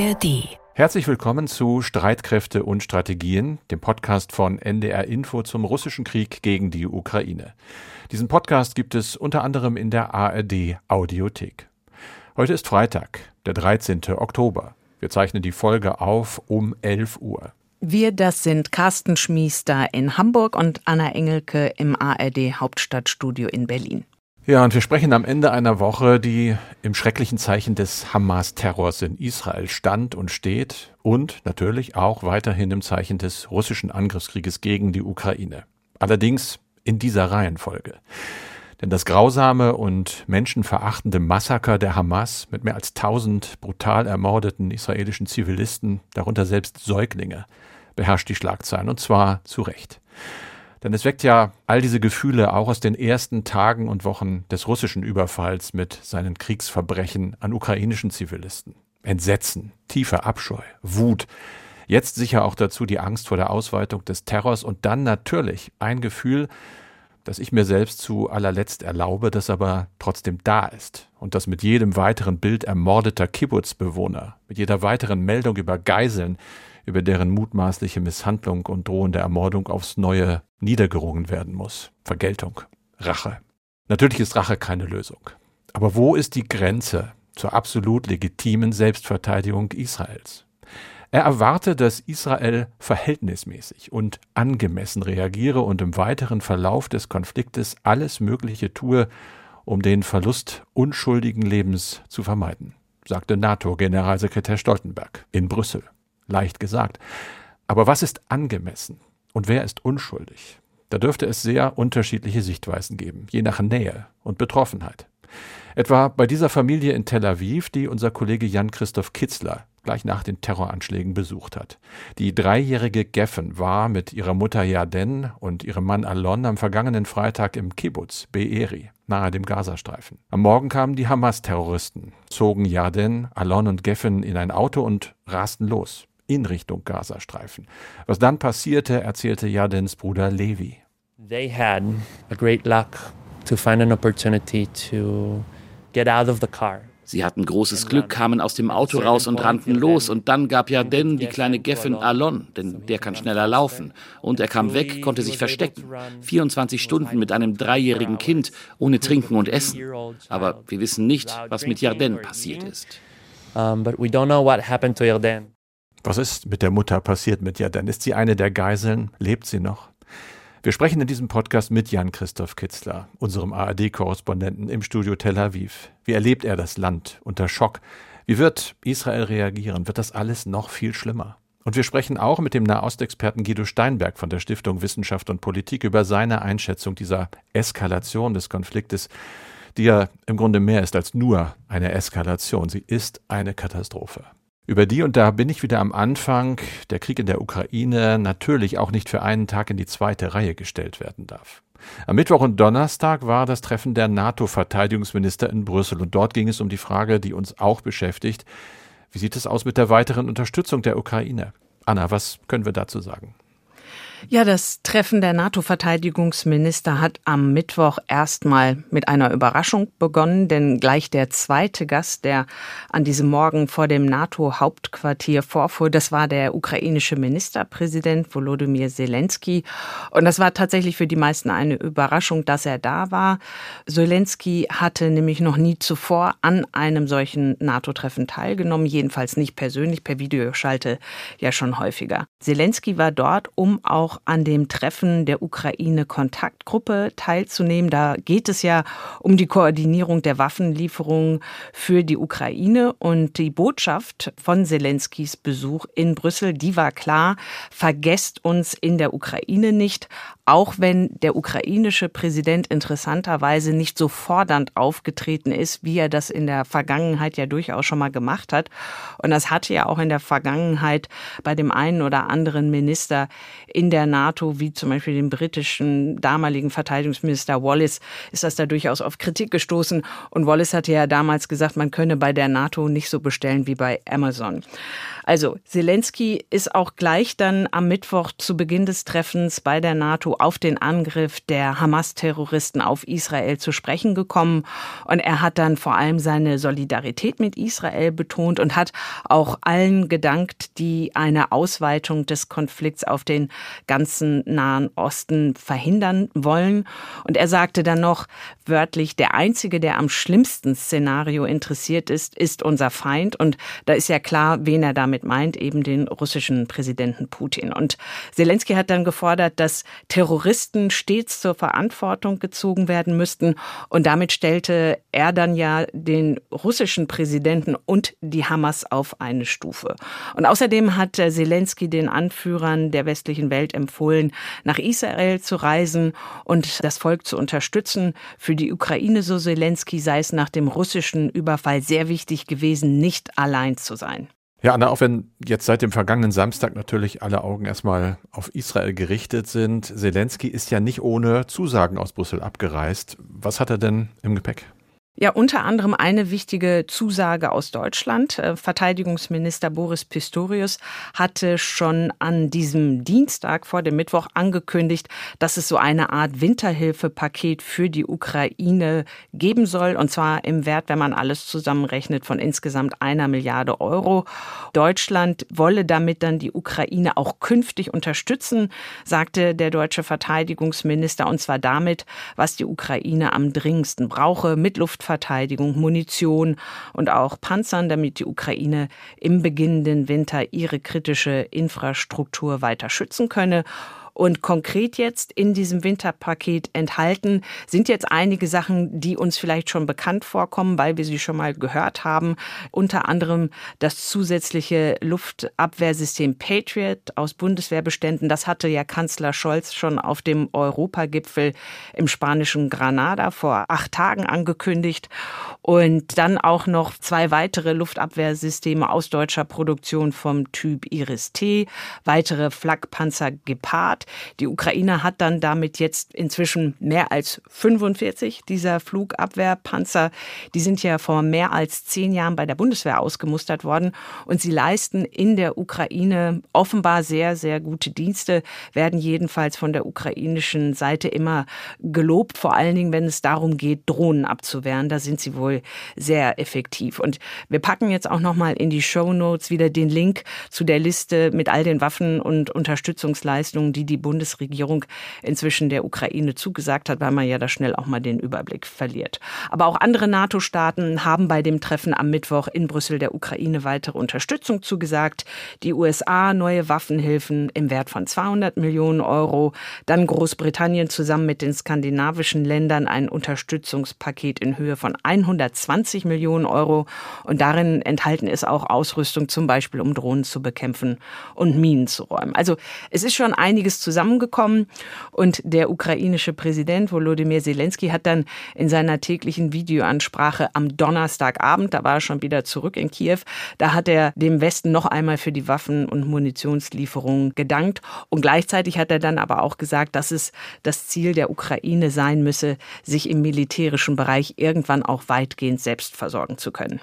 ARD. Herzlich willkommen zu Streitkräfte und Strategien, dem Podcast von NDR Info zum russischen Krieg gegen die Ukraine. Diesen Podcast gibt es unter anderem in der ARD Audiothek. Heute ist Freitag, der 13. Oktober. Wir zeichnen die Folge auf um 11 Uhr. Wir, das sind Carsten Schmiester in Hamburg und Anna Engelke im ARD Hauptstadtstudio in Berlin. Ja, und wir sprechen am Ende einer Woche, die im schrecklichen Zeichen des Hamas-Terrors in Israel stand und steht und natürlich auch weiterhin im Zeichen des russischen Angriffskrieges gegen die Ukraine. Allerdings in dieser Reihenfolge. Denn das grausame und menschenverachtende Massaker der Hamas mit mehr als tausend brutal ermordeten israelischen Zivilisten, darunter selbst Säuglinge, beherrscht die Schlagzeilen und zwar zu Recht. Denn es weckt ja all diese Gefühle auch aus den ersten Tagen und Wochen des russischen Überfalls mit seinen Kriegsverbrechen an ukrainischen Zivilisten. Entsetzen, tiefer Abscheu, Wut, jetzt sicher auch dazu die Angst vor der Ausweitung des Terrors und dann natürlich ein Gefühl, das ich mir selbst zu allerletzt erlaube, das aber trotzdem da ist und das mit jedem weiteren Bild ermordeter Kibbutzbewohner, mit jeder weiteren Meldung über Geiseln, über deren mutmaßliche Misshandlung und drohende Ermordung aufs Neue niedergerungen werden muss. Vergeltung, Rache. Natürlich ist Rache keine Lösung. Aber wo ist die Grenze zur absolut legitimen Selbstverteidigung Israels? Er erwarte, dass Israel verhältnismäßig und angemessen reagiere und im weiteren Verlauf des Konfliktes alles Mögliche tue, um den Verlust unschuldigen Lebens zu vermeiden, sagte NATO-Generalsekretär Stoltenberg in Brüssel leicht gesagt. Aber was ist angemessen und wer ist unschuldig? Da dürfte es sehr unterschiedliche Sichtweisen geben, je nach Nähe und Betroffenheit. Etwa bei dieser Familie in Tel Aviv, die unser Kollege Jan-Christoph Kitzler gleich nach den Terroranschlägen besucht hat. Die dreijährige Geffen war mit ihrer Mutter Yaden und ihrem Mann Alon am vergangenen Freitag im Kibbutz Be'eri, nahe dem Gazastreifen. Am Morgen kamen die Hamas-Terroristen, zogen Yaden, Alon und Geffen in ein Auto und rasten los in Richtung Gazastreifen. Was dann passierte, erzählte Yadens Bruder Levi. They had a great luck to find an opportunity to get out of the car. Sie hatten großes Glück, kamen aus dem Auto raus und rannten los. Und dann gab ja Den die kleine Geffin Alon, denn der kann schneller laufen. Und er kam weg, konnte sich verstecken. 24 Stunden mit einem dreijährigen Kind, ohne Trinken und Essen. Aber wir wissen nicht, was mit Yarden passiert ist. Um, but we don't know what happened to Yarden. Was ist mit der Mutter passiert mit Jadan? Ist sie eine der Geiseln? Lebt sie noch? Wir sprechen in diesem Podcast mit Jan-Christoph Kitzler, unserem ARD-Korrespondenten im Studio Tel Aviv. Wie erlebt er das Land unter Schock? Wie wird Israel reagieren? Wird das alles noch viel schlimmer? Und wir sprechen auch mit dem Nahostexperten Guido Steinberg von der Stiftung Wissenschaft und Politik über seine Einschätzung dieser Eskalation des Konfliktes, die ja im Grunde mehr ist als nur eine Eskalation. Sie ist eine Katastrophe über die, und da bin ich wieder am Anfang, der Krieg in der Ukraine natürlich auch nicht für einen Tag in die zweite Reihe gestellt werden darf. Am Mittwoch und Donnerstag war das Treffen der NATO-Verteidigungsminister in Brüssel und dort ging es um die Frage, die uns auch beschäftigt. Wie sieht es aus mit der weiteren Unterstützung der Ukraine? Anna, was können wir dazu sagen? Ja, das Treffen der NATO-Verteidigungsminister hat am Mittwoch erstmal mit einer Überraschung begonnen, denn gleich der zweite Gast, der an diesem Morgen vor dem NATO-Hauptquartier vorfuhr, das war der ukrainische Ministerpräsident Volodymyr Zelensky. Und das war tatsächlich für die meisten eine Überraschung, dass er da war. Zelensky hatte nämlich noch nie zuvor an einem solchen NATO-Treffen teilgenommen, jedenfalls nicht persönlich, per Videoschalte ja schon häufiger. Zelensky war dort, um auch auch an dem Treffen der Ukraine-Kontaktgruppe teilzunehmen. Da geht es ja um die Koordinierung der Waffenlieferungen für die Ukraine. Und die Botschaft von Zelenskys Besuch in Brüssel, die war klar, vergesst uns in der Ukraine nicht, auch wenn der ukrainische Präsident interessanterweise nicht so fordernd aufgetreten ist, wie er das in der Vergangenheit ja durchaus schon mal gemacht hat. Und das hatte ja auch in der Vergangenheit bei dem einen oder anderen Minister in der NATO, wie zum Beispiel dem britischen damaligen Verteidigungsminister Wallace, ist das da durchaus auf Kritik gestoßen. Und Wallace hatte ja damals gesagt, man könne bei der NATO nicht so bestellen wie bei Amazon. Also Zelensky ist auch gleich dann am Mittwoch zu Beginn des Treffens bei der NATO auf den Angriff der Hamas-Terroristen auf Israel zu sprechen gekommen. Und er hat dann vor allem seine Solidarität mit Israel betont und hat auch allen gedankt, die eine Ausweitung des Konflikts auf den ganzen Nahen Osten verhindern wollen. Und er sagte dann noch wörtlich, der Einzige, der am schlimmsten Szenario interessiert ist, ist unser Feind. Und da ist ja klar, wen er damit meint, eben den russischen Präsidenten Putin. Und Zelensky hat dann gefordert, dass Terroristen stets zur Verantwortung gezogen werden müssten. Und damit stellte er dann ja den russischen Präsidenten und die Hamas auf eine Stufe. Und außerdem hat Zelensky den Anführern der westlichen Welt empfohlen, nach Israel zu reisen und das Volk zu unterstützen. Für die Ukraine, so Zelensky, sei es nach dem russischen Überfall sehr wichtig gewesen, nicht allein zu sein. Ja, Anna, auch wenn jetzt seit dem vergangenen Samstag natürlich alle Augen erstmal auf Israel gerichtet sind, Zelensky ist ja nicht ohne Zusagen aus Brüssel abgereist. Was hat er denn im Gepäck? Ja, unter anderem eine wichtige Zusage aus Deutschland. Äh, Verteidigungsminister Boris Pistorius hatte schon an diesem Dienstag vor dem Mittwoch angekündigt, dass es so eine Art Winterhilfepaket für die Ukraine geben soll. Und zwar im Wert, wenn man alles zusammenrechnet, von insgesamt einer Milliarde Euro. Deutschland wolle damit dann die Ukraine auch künftig unterstützen, sagte der deutsche Verteidigungsminister. Und zwar damit, was die Ukraine am dringendsten brauche, mit Luft Luftverteidigung, Munition und auch Panzern, damit die Ukraine im beginnenden Winter ihre kritische Infrastruktur weiter schützen könne. Und konkret jetzt in diesem Winterpaket enthalten sind jetzt einige Sachen, die uns vielleicht schon bekannt vorkommen, weil wir sie schon mal gehört haben. Unter anderem das zusätzliche Luftabwehrsystem Patriot aus Bundeswehrbeständen. Das hatte ja Kanzler Scholz schon auf dem Europagipfel im spanischen Granada vor acht Tagen angekündigt. Und dann auch noch zwei weitere Luftabwehrsysteme aus deutscher Produktion vom Typ Iris-T, weitere Flakpanzer Gepard. Die Ukraine hat dann damit jetzt inzwischen mehr als 45 dieser Flugabwehrpanzer. Die sind ja vor mehr als zehn Jahren bei der Bundeswehr ausgemustert worden und sie leisten in der Ukraine offenbar sehr, sehr gute Dienste, werden jedenfalls von der ukrainischen Seite immer gelobt, vor allen Dingen, wenn es darum geht, Drohnen abzuwehren. Da sind sie wohl sehr effektiv. Und wir packen jetzt auch nochmal in die Show Notes wieder den Link zu der Liste mit all den Waffen und Unterstützungsleistungen, die die Bundesregierung inzwischen der Ukraine zugesagt hat, weil man ja da schnell auch mal den Überblick verliert. Aber auch andere NATO-Staaten haben bei dem Treffen am Mittwoch in Brüssel der Ukraine weitere Unterstützung zugesagt. Die USA neue Waffenhilfen im Wert von 200 Millionen Euro, dann Großbritannien zusammen mit den skandinavischen Ländern ein Unterstützungspaket in Höhe von 120 Millionen Euro und darin enthalten ist auch Ausrüstung zum Beispiel, um Drohnen zu bekämpfen und Minen zu räumen. Also es ist schon einiges zusammengekommen und der ukrainische Präsident Volodymyr Zelensky hat dann in seiner täglichen Videoansprache am Donnerstagabend, da war er schon wieder zurück in Kiew, da hat er dem Westen noch einmal für die Waffen- und Munitionslieferungen gedankt und gleichzeitig hat er dann aber auch gesagt, dass es das Ziel der Ukraine sein müsse, sich im militärischen Bereich irgendwann auch weitgehend selbst versorgen zu können.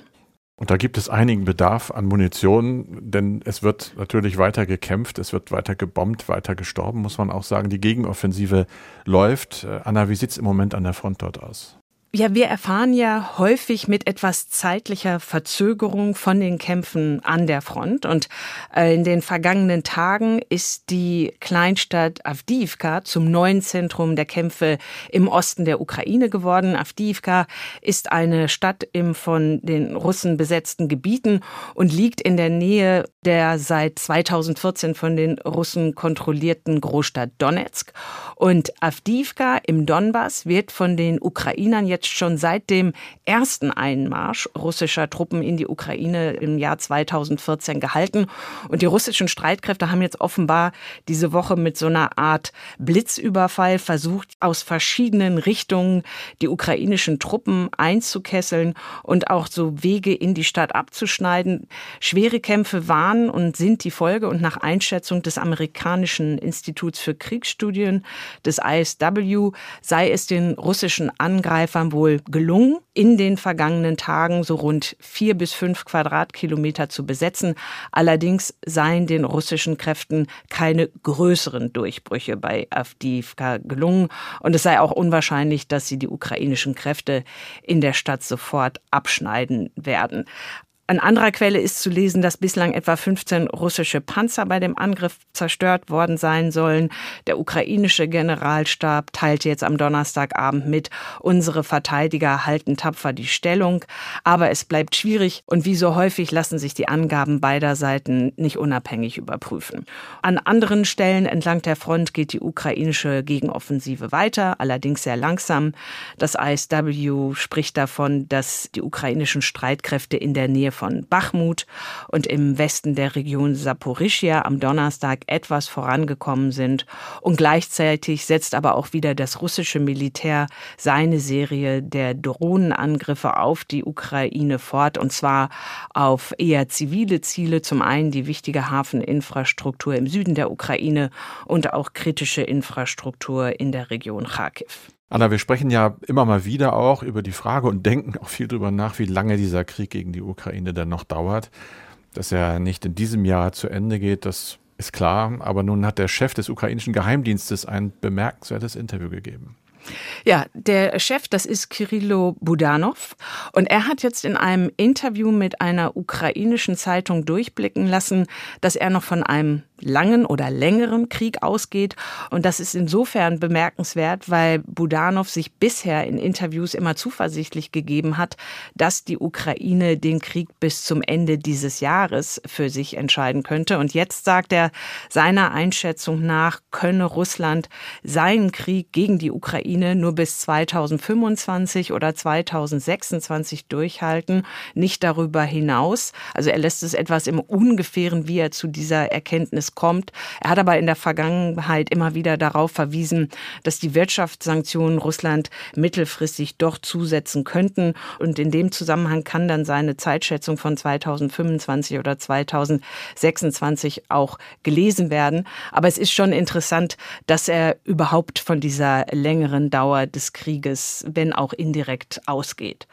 Und da gibt es einigen Bedarf an Munition, denn es wird natürlich weiter gekämpft, es wird weiter gebombt, weiter gestorben, muss man auch sagen. Die Gegenoffensive läuft. Äh, Anna, wie sieht es im Moment an der Front dort aus? Ja, wir erfahren ja häufig mit etwas zeitlicher Verzögerung von den Kämpfen an der Front. Und äh, in den vergangenen Tagen ist die Kleinstadt Avdiivka zum neuen Zentrum der Kämpfe im Osten der Ukraine geworden. Avdiivka ist eine Stadt im von den Russen besetzten Gebieten und liegt in der Nähe der seit 2014 von den Russen kontrollierten Großstadt Donetsk. Und Avdiivka im Donbass wird von den Ukrainern jetzt schon seit dem ersten Einmarsch russischer Truppen in die Ukraine im Jahr 2014 gehalten. Und die russischen Streitkräfte haben jetzt offenbar diese Woche mit so einer Art Blitzüberfall versucht, aus verschiedenen Richtungen die ukrainischen Truppen einzukesseln und auch so Wege in die Stadt abzuschneiden. Schwere Kämpfe waren und sind die Folge und nach Einschätzung des amerikanischen Instituts für Kriegsstudien des ISW sei es den russischen Angreifern wohl gelungen, in den vergangenen Tagen so rund vier bis fünf Quadratkilometer zu besetzen. Allerdings seien den russischen Kräften keine größeren Durchbrüche bei Avdiivka gelungen. Und es sei auch unwahrscheinlich, dass sie die ukrainischen Kräfte in der Stadt sofort abschneiden werden. An anderer Quelle ist zu lesen, dass bislang etwa 15 russische Panzer bei dem Angriff zerstört worden sein sollen. Der ukrainische Generalstab teilte jetzt am Donnerstagabend mit, unsere Verteidiger halten tapfer die Stellung. Aber es bleibt schwierig und wie so häufig lassen sich die Angaben beider Seiten nicht unabhängig überprüfen. An anderen Stellen entlang der Front geht die ukrainische Gegenoffensive weiter, allerdings sehr langsam. Das ISW spricht davon, dass die ukrainischen Streitkräfte in der Nähe von Bachmut und im Westen der Region Saporischia am Donnerstag etwas vorangekommen sind. Und gleichzeitig setzt aber auch wieder das russische Militär seine Serie der Drohnenangriffe auf die Ukraine fort, und zwar auf eher zivile Ziele. Zum einen die wichtige Hafeninfrastruktur im Süden der Ukraine und auch kritische Infrastruktur in der Region Kharkiv. Anna, wir sprechen ja immer mal wieder auch über die Frage und denken auch viel darüber nach, wie lange dieser Krieg gegen die Ukraine dann noch dauert. Dass er nicht in diesem Jahr zu Ende geht, das ist klar. Aber nun hat der Chef des ukrainischen Geheimdienstes ein bemerkenswertes Interview gegeben. Ja, der Chef, das ist Kirillo Budanov. Und er hat jetzt in einem Interview mit einer ukrainischen Zeitung durchblicken lassen, dass er noch von einem langen oder längeren Krieg ausgeht. Und das ist insofern bemerkenswert, weil Budanov sich bisher in Interviews immer zuversichtlich gegeben hat, dass die Ukraine den Krieg bis zum Ende dieses Jahres für sich entscheiden könnte. Und jetzt sagt er, seiner Einschätzung nach könne Russland seinen Krieg gegen die Ukraine nur bis 2025 oder 2026 durchhalten, nicht darüber hinaus. Also er lässt es etwas im Ungefähren, wie er zu dieser Erkenntnis es kommt. Er hat aber in der Vergangenheit immer wieder darauf verwiesen, dass die Wirtschaftssanktionen Russland mittelfristig doch zusetzen könnten. Und in dem Zusammenhang kann dann seine Zeitschätzung von 2025 oder 2026 auch gelesen werden. Aber es ist schon interessant, dass er überhaupt von dieser längeren Dauer des Krieges, wenn auch indirekt, ausgeht.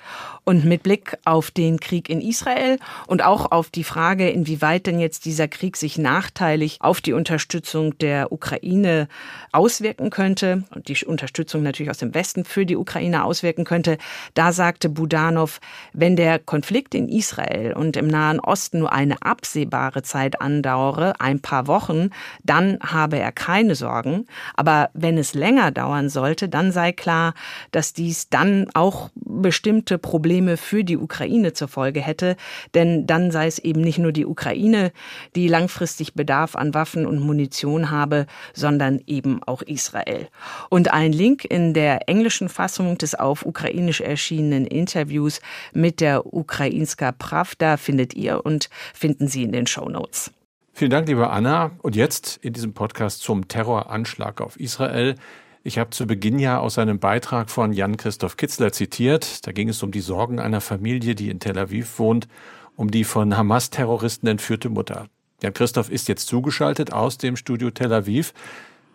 Und mit Blick auf den Krieg in Israel und auch auf die Frage, inwieweit denn jetzt dieser Krieg sich nachteilig natürlich auf die Unterstützung der Ukraine auswirken könnte und die Unterstützung natürlich aus dem Westen für die Ukraine auswirken könnte. Da sagte Budanov, wenn der Konflikt in Israel und im Nahen Osten nur eine absehbare Zeit andauere, ein paar Wochen, dann habe er keine Sorgen. Aber wenn es länger dauern sollte, dann sei klar, dass dies dann auch bestimmte Probleme für die Ukraine zur Folge hätte. Denn dann sei es eben nicht nur die Ukraine, die langfristig Bedarf an Waffen und Munition habe, sondern eben auch Israel. Und ein Link in der englischen Fassung des auf ukrainisch erschienenen Interviews mit der Ukrainska Pravda findet ihr und finden Sie in den Show Notes. Vielen Dank, liebe Anna. Und jetzt in diesem Podcast zum Terroranschlag auf Israel. Ich habe zu Beginn ja aus einem Beitrag von Jan-Christoph Kitzler zitiert. Da ging es um die Sorgen einer Familie, die in Tel Aviv wohnt, um die von Hamas-Terroristen entführte Mutter. Jan Christoph ist jetzt zugeschaltet aus dem Studio Tel Aviv.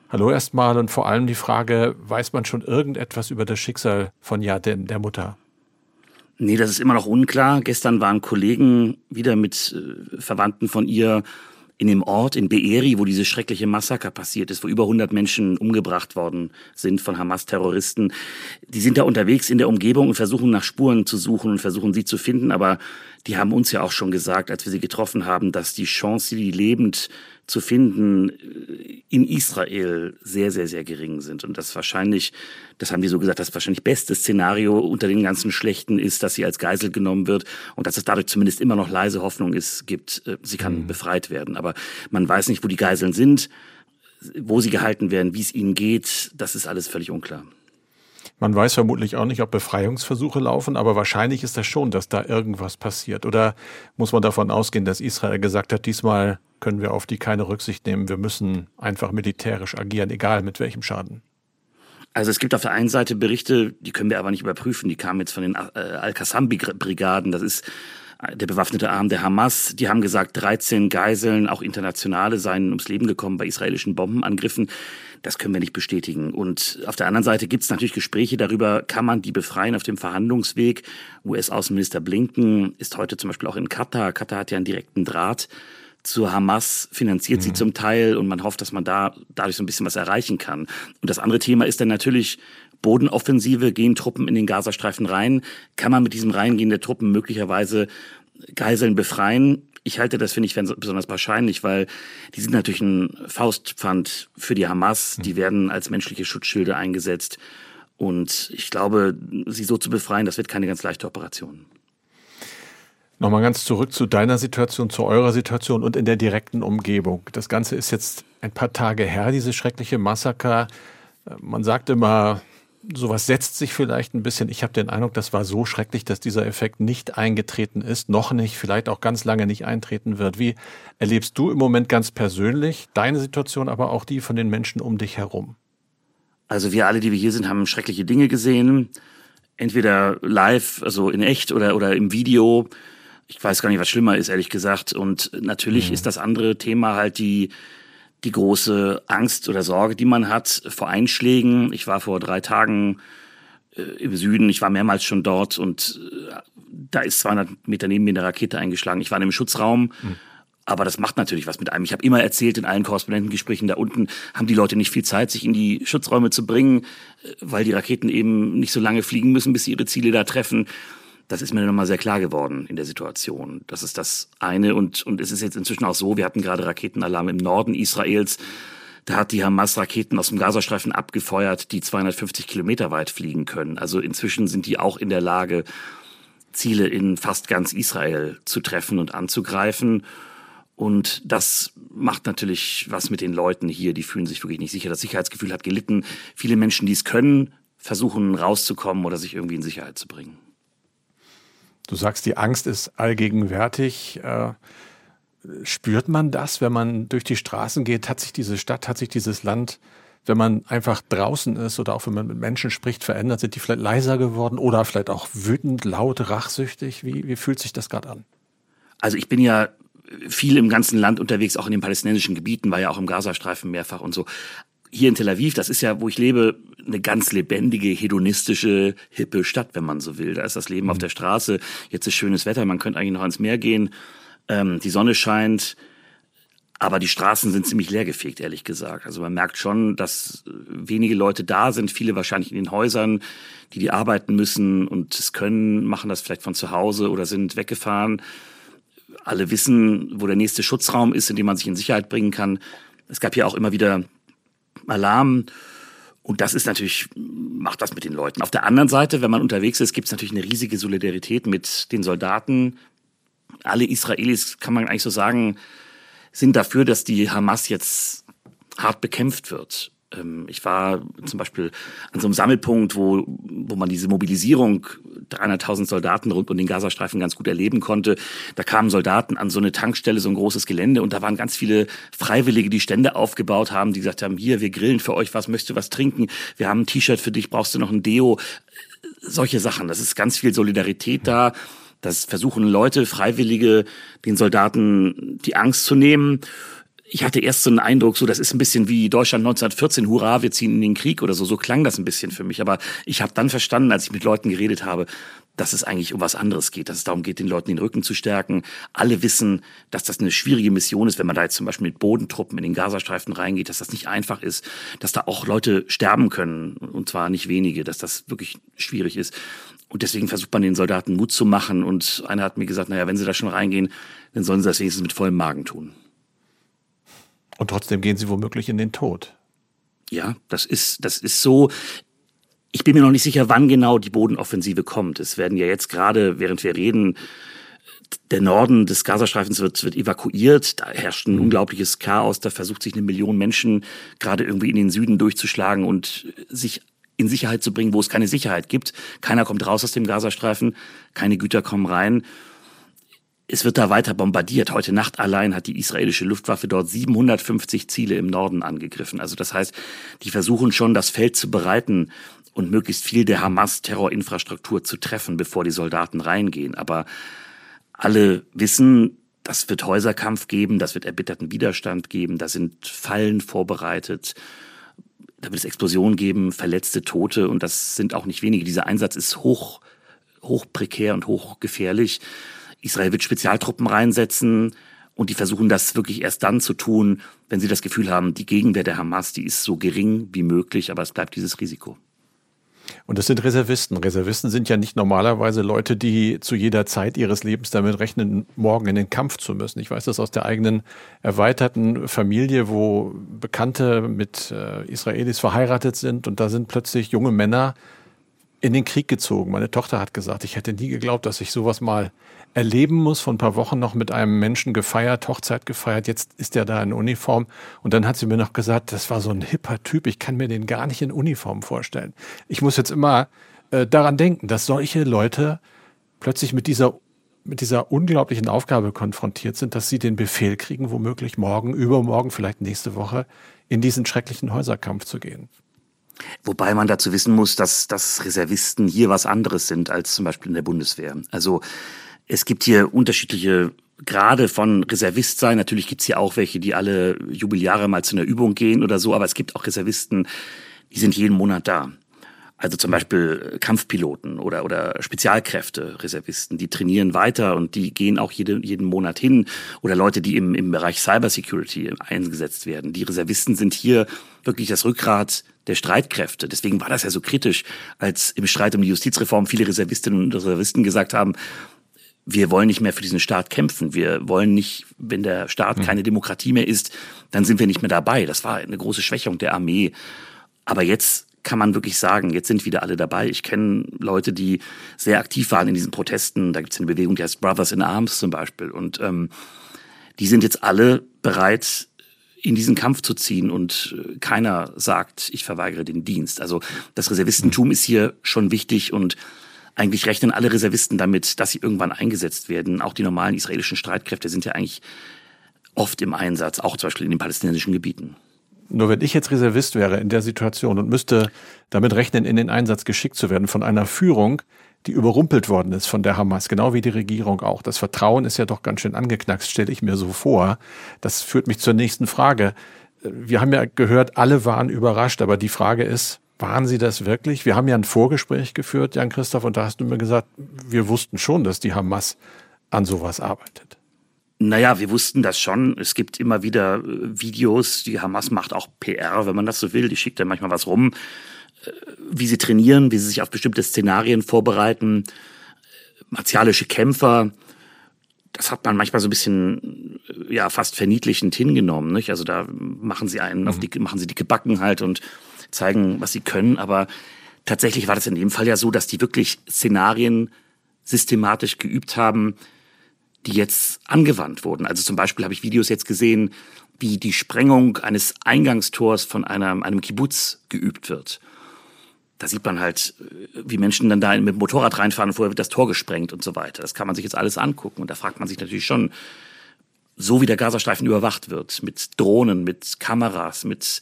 Hallo erstmal und vor allem die Frage, weiß man schon irgendetwas über das Schicksal von Jaden, der Mutter? Nee, das ist immer noch unklar. Gestern waren Kollegen wieder mit äh, Verwandten von ihr in dem Ort in Beeri, wo dieses schreckliche Massaker passiert ist, wo über 100 Menschen umgebracht worden sind von Hamas-Terroristen. Die sind da unterwegs in der Umgebung und versuchen nach Spuren zu suchen und versuchen sie zu finden, aber die haben uns ja auch schon gesagt, als wir sie getroffen haben, dass die Chance, sie lebend zu finden, äh, in Israel sehr, sehr, sehr gering sind. Und das wahrscheinlich, das haben die so gesagt, das wahrscheinlich beste Szenario unter den ganzen Schlechten ist, dass sie als Geisel genommen wird und dass es dadurch zumindest immer noch leise Hoffnung ist, gibt, äh, sie kann mhm. befreit werden. Aber man weiß nicht, wo die Geiseln sind, wo sie gehalten werden, wie es ihnen geht. Das ist alles völlig unklar. Man weiß vermutlich auch nicht, ob Befreiungsversuche laufen, aber wahrscheinlich ist das schon, dass da irgendwas passiert. Oder muss man davon ausgehen, dass Israel gesagt hat, diesmal können wir auf die keine Rücksicht nehmen, wir müssen einfach militärisch agieren, egal mit welchem Schaden? Also es gibt auf der einen Seite Berichte, die können wir aber nicht überprüfen, die kamen jetzt von den äh, Al-Qassam-Brigaden, das ist der bewaffnete Arm der Hamas. Die haben gesagt, 13 Geiseln, auch internationale, seien ums Leben gekommen bei israelischen Bombenangriffen. Das können wir nicht bestätigen. Und auf der anderen Seite gibt es natürlich Gespräche darüber, kann man die befreien auf dem Verhandlungsweg. US-Außenminister Blinken ist heute zum Beispiel auch in Katar. Katar hat ja einen direkten Draht zur Hamas, finanziert mhm. sie zum Teil und man hofft, dass man da dadurch so ein bisschen was erreichen kann. Und das andere Thema ist dann natürlich Bodenoffensive, gehen Truppen in den Gazastreifen rein. Kann man mit diesem Reingehen der Truppen möglicherweise Geiseln befreien? Ich halte das, finde ich, besonders wahrscheinlich, weil die sind natürlich ein Faustpfand für die Hamas. Die werden als menschliche Schutzschilde eingesetzt. Und ich glaube, sie so zu befreien, das wird keine ganz leichte Operation. Nochmal ganz zurück zu deiner Situation, zu eurer Situation und in der direkten Umgebung. Das Ganze ist jetzt ein paar Tage her, diese schreckliche Massaker. Man sagt immer, sowas setzt sich vielleicht ein bisschen. Ich habe den Eindruck, das war so schrecklich, dass dieser Effekt nicht eingetreten ist, noch nicht, vielleicht auch ganz lange nicht eintreten wird. Wie erlebst du im Moment ganz persönlich deine Situation, aber auch die von den Menschen um dich herum? Also wir alle, die wir hier sind, haben schreckliche Dinge gesehen. Entweder live, also in echt oder, oder im Video. Ich weiß gar nicht, was schlimmer ist, ehrlich gesagt. Und natürlich mhm. ist das andere Thema halt die, die große Angst oder Sorge, die man hat vor Einschlägen. Ich war vor drei Tagen äh, im Süden, ich war mehrmals schon dort und äh, da ist 200 Meter neben mir eine Rakete eingeschlagen. Ich war in einem Schutzraum. Mhm. Aber das macht natürlich was mit einem. Ich habe immer erzählt in allen Korrespondentengesprächen, da unten haben die Leute nicht viel Zeit, sich in die Schutzräume zu bringen, äh, weil die Raketen eben nicht so lange fliegen müssen, bis sie ihre Ziele da treffen das ist mir nochmal sehr klar geworden in der Situation. Das ist das eine. Und, und es ist jetzt inzwischen auch so, wir hatten gerade Raketenalarm im Norden Israels. Da hat die Hamas Raketen aus dem Gazastreifen abgefeuert, die 250 Kilometer weit fliegen können. Also inzwischen sind die auch in der Lage, Ziele in fast ganz Israel zu treffen und anzugreifen. Und das macht natürlich was mit den Leuten hier. Die fühlen sich wirklich nicht sicher. Das Sicherheitsgefühl hat gelitten. Viele Menschen, die es können, versuchen rauszukommen oder sich irgendwie in Sicherheit zu bringen. Du sagst, die Angst ist allgegenwärtig. Äh, spürt man das, wenn man durch die Straßen geht? Hat sich diese Stadt, hat sich dieses Land, wenn man einfach draußen ist oder auch wenn man mit Menschen spricht, verändert? Sind die vielleicht leiser geworden oder vielleicht auch wütend, laut, rachsüchtig? Wie, wie fühlt sich das gerade an? Also ich bin ja viel im ganzen Land unterwegs, auch in den palästinensischen Gebieten, war ja auch im Gazastreifen mehrfach und so hier in Tel Aviv, das ist ja, wo ich lebe, eine ganz lebendige, hedonistische, hippe Stadt, wenn man so will. Da ist das Leben mhm. auf der Straße. Jetzt ist schönes Wetter, man könnte eigentlich noch ans Meer gehen. Ähm, die Sonne scheint. Aber die Straßen sind ziemlich leergefegt, ehrlich gesagt. Also man merkt schon, dass wenige Leute da sind, viele wahrscheinlich in den Häusern, die die arbeiten müssen und es können, machen das vielleicht von zu Hause oder sind weggefahren. Alle wissen, wo der nächste Schutzraum ist, in dem man sich in Sicherheit bringen kann. Es gab ja auch immer wieder Alarm. Und das ist natürlich, macht was mit den Leuten. Auf der anderen Seite, wenn man unterwegs ist, gibt es natürlich eine riesige Solidarität mit den Soldaten. Alle Israelis, kann man eigentlich so sagen, sind dafür, dass die Hamas jetzt hart bekämpft wird. Ähm, ich war zum Beispiel an so einem Sammelpunkt, wo, wo man diese Mobilisierung 300.000 Soldaten rund um den Gazastreifen ganz gut erleben konnte. Da kamen Soldaten an so eine Tankstelle, so ein großes Gelände und da waren ganz viele Freiwillige, die Stände aufgebaut haben, die gesagt haben, hier, wir grillen für euch was, möchtest du was trinken? Wir haben ein T-Shirt für dich, brauchst du noch ein Deo? Solche Sachen. Das ist ganz viel Solidarität da. Das versuchen Leute, Freiwillige, den Soldaten die Angst zu nehmen ich hatte erst so einen Eindruck, so das ist ein bisschen wie Deutschland 1914, hurra, wir ziehen in den Krieg oder so. So klang das ein bisschen für mich. Aber ich habe dann verstanden, als ich mit Leuten geredet habe, dass es eigentlich um was anderes geht, dass es darum geht, den Leuten den Rücken zu stärken. Alle wissen, dass das eine schwierige Mission ist, wenn man da jetzt zum Beispiel mit Bodentruppen in den Gazastreifen reingeht, dass das nicht einfach ist, dass da auch Leute sterben können und zwar nicht wenige, dass das wirklich schwierig ist. Und deswegen versucht man den Soldaten Mut zu machen. Und einer hat mir gesagt, naja, wenn sie da schon reingehen, dann sollen sie das wenigstens mit vollem Magen tun. Und trotzdem gehen sie womöglich in den Tod. Ja, das ist, das ist so. Ich bin mir noch nicht sicher, wann genau die Bodenoffensive kommt. Es werden ja jetzt gerade, während wir reden, der Norden des Gazastreifens wird, wird evakuiert. Da herrscht ein mhm. unglaubliches Chaos. Da versucht sich eine Million Menschen gerade irgendwie in den Süden durchzuschlagen und sich in Sicherheit zu bringen, wo es keine Sicherheit gibt. Keiner kommt raus aus dem Gazastreifen, keine Güter kommen rein es wird da weiter bombardiert. Heute Nacht allein hat die israelische Luftwaffe dort 750 Ziele im Norden angegriffen. Also das heißt, die versuchen schon, das Feld zu bereiten und möglichst viel der Hamas-Terrorinfrastruktur zu treffen, bevor die Soldaten reingehen. Aber Alle wissen, das wird Häuserkampf geben, das wird erbitterten Widerstand geben, da sind Fallen vorbereitet, da wird es Explosionen geben, Verletzte, Tote und das sind auch nicht wenige. Dieser Einsatz ist hoch, hoch prekär und hoch gefährlich. Israel wird Spezialtruppen reinsetzen und die versuchen das wirklich erst dann zu tun, wenn sie das Gefühl haben, die Gegenwehr der Hamas, die ist so gering wie möglich, aber es bleibt dieses Risiko. Und das sind Reservisten. Reservisten sind ja nicht normalerweise Leute, die zu jeder Zeit ihres Lebens damit rechnen, morgen in den Kampf zu müssen. Ich weiß das aus der eigenen erweiterten Familie, wo Bekannte mit äh, Israelis verheiratet sind und da sind plötzlich junge Männer in den Krieg gezogen. Meine Tochter hat gesagt, ich hätte nie geglaubt, dass ich sowas mal erleben muss. Vor ein paar Wochen noch mit einem Menschen gefeiert, Hochzeit gefeiert. Jetzt ist er da in Uniform. Und dann hat sie mir noch gesagt, das war so ein hipper Typ. Ich kann mir den gar nicht in Uniform vorstellen. Ich muss jetzt immer äh, daran denken, dass solche Leute plötzlich mit dieser mit dieser unglaublichen Aufgabe konfrontiert sind, dass sie den Befehl kriegen, womöglich morgen, übermorgen, vielleicht nächste Woche in diesen schrecklichen Häuserkampf zu gehen. Wobei man dazu wissen muss, dass, dass Reservisten hier was anderes sind als zum Beispiel in der Bundeswehr. Also es gibt hier unterschiedliche Grade von Reservist sein. Natürlich gibt's hier auch welche, die alle Jubeljahre mal zu einer Übung gehen oder so, aber es gibt auch Reservisten, die sind jeden Monat da. Also zum Beispiel Kampfpiloten oder, oder Spezialkräfte, Reservisten, die trainieren weiter und die gehen auch jede, jeden Monat hin. Oder Leute, die im, im Bereich Cybersecurity eingesetzt werden. Die Reservisten sind hier wirklich das Rückgrat der Streitkräfte. Deswegen war das ja so kritisch, als im Streit um die Justizreform viele Reservistinnen und Reservisten gesagt haben, wir wollen nicht mehr für diesen Staat kämpfen. Wir wollen nicht, wenn der Staat hm. keine Demokratie mehr ist, dann sind wir nicht mehr dabei. Das war eine große Schwächung der Armee. Aber jetzt kann man wirklich sagen, jetzt sind wieder alle dabei. Ich kenne Leute, die sehr aktiv waren in diesen Protesten. Da gibt es eine Bewegung, die heißt Brothers in Arms zum Beispiel. Und ähm, die sind jetzt alle bereit, in diesen Kampf zu ziehen und äh, keiner sagt, ich verweigere den Dienst. Also das Reservistentum ist hier schon wichtig und eigentlich rechnen alle Reservisten damit, dass sie irgendwann eingesetzt werden. Auch die normalen israelischen Streitkräfte sind ja eigentlich oft im Einsatz, auch zum Beispiel in den palästinensischen Gebieten. Nur wenn ich jetzt Reservist wäre in der Situation und müsste damit rechnen, in den Einsatz geschickt zu werden von einer Führung, die überrumpelt worden ist von der Hamas, genau wie die Regierung auch. Das Vertrauen ist ja doch ganz schön angeknackst, stelle ich mir so vor. Das führt mich zur nächsten Frage. Wir haben ja gehört, alle waren überrascht, aber die Frage ist, waren Sie das wirklich? Wir haben ja ein Vorgespräch geführt, Jan Christoph, und da hast du mir gesagt, wir wussten schon, dass die Hamas an sowas arbeitet. Naja, wir wussten das schon. Es gibt immer wieder äh, Videos. Die Hamas macht auch PR, wenn man das so will. Die schickt dann manchmal was rum, äh, wie sie trainieren, wie sie sich auf bestimmte Szenarien vorbereiten. Martialische Kämpfer. Das hat man manchmal so ein bisschen, äh, ja, fast verniedlichend hingenommen, nicht? Also da machen sie einen mhm. die, machen sie dicke Backen halt und zeigen, was sie können. Aber tatsächlich war das in dem Fall ja so, dass die wirklich Szenarien systematisch geübt haben, die jetzt angewandt wurden. Also zum Beispiel habe ich Videos jetzt gesehen, wie die Sprengung eines Eingangstors von einem, einem Kibbutz geübt wird. Da sieht man halt, wie Menschen dann da mit dem Motorrad reinfahren und vorher wird das Tor gesprengt und so weiter. Das kann man sich jetzt alles angucken. Und da fragt man sich natürlich schon, so wie der Gazastreifen überwacht wird, mit Drohnen, mit Kameras, mit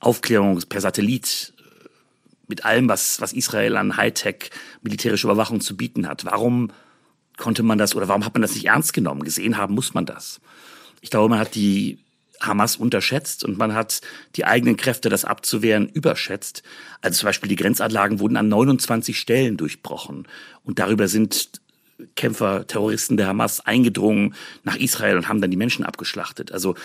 Aufklärung per Satellit, mit allem, was, was Israel an Hightech militärische Überwachung zu bieten hat. Warum konnte man das oder warum hat man das nicht ernst genommen? Gesehen haben muss man das. Ich glaube, man hat die Hamas unterschätzt und man hat die eigenen Kräfte, das abzuwehren, überschätzt. Also zum Beispiel die Grenzanlagen wurden an 29 Stellen durchbrochen und darüber sind Kämpfer, Terroristen der Hamas eingedrungen nach Israel und haben dann die Menschen abgeschlachtet. Also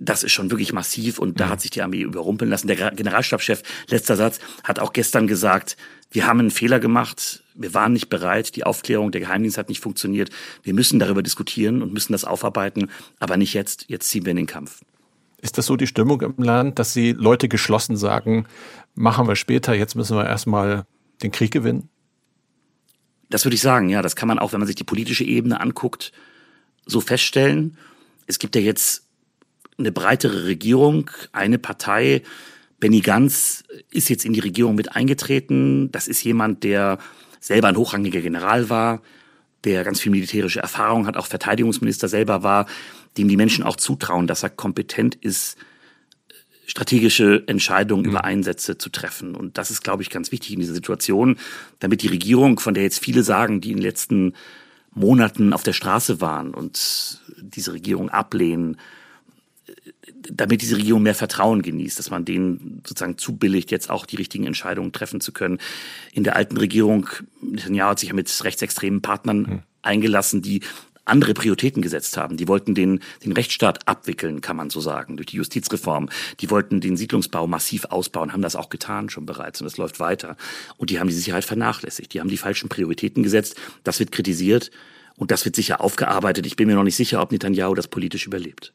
das ist schon wirklich massiv und da mhm. hat sich die Armee überrumpeln lassen. Der Generalstabschef, letzter Satz, hat auch gestern gesagt, wir haben einen Fehler gemacht, wir waren nicht bereit, die Aufklärung der Geheimdienst hat nicht funktioniert. Wir müssen darüber diskutieren und müssen das aufarbeiten, aber nicht jetzt, jetzt ziehen wir in den Kampf. Ist das so die Stimmung im Land, dass die Leute geschlossen sagen, machen wir später, jetzt müssen wir erstmal den Krieg gewinnen? Das würde ich sagen, ja. Das kann man auch, wenn man sich die politische Ebene anguckt, so feststellen. Es gibt ja jetzt eine breitere Regierung, eine Partei. Benny Ganz ist jetzt in die Regierung mit eingetreten. Das ist jemand, der selber ein hochrangiger General war, der ganz viel militärische Erfahrung hat, auch Verteidigungsminister selber war, dem die Menschen auch zutrauen, dass er kompetent ist, strategische Entscheidungen mhm. über Einsätze zu treffen. Und das ist, glaube ich, ganz wichtig in dieser Situation, damit die Regierung, von der jetzt viele sagen, die in den letzten Monaten auf der Straße waren und diese Regierung ablehnen, damit diese Regierung mehr Vertrauen genießt, dass man denen sozusagen zubilligt, jetzt auch die richtigen Entscheidungen treffen zu können. In der alten Regierung, Netanyahu hat sich ja mit rechtsextremen Partnern hm. eingelassen, die andere Prioritäten gesetzt haben. Die wollten den, den Rechtsstaat abwickeln, kann man so sagen, durch die Justizreform. Die wollten den Siedlungsbau massiv ausbauen, haben das auch getan schon bereits und es läuft weiter. Und die haben die Sicherheit vernachlässigt. Die haben die falschen Prioritäten gesetzt. Das wird kritisiert und das wird sicher aufgearbeitet. Ich bin mir noch nicht sicher, ob Netanyahu das politisch überlebt.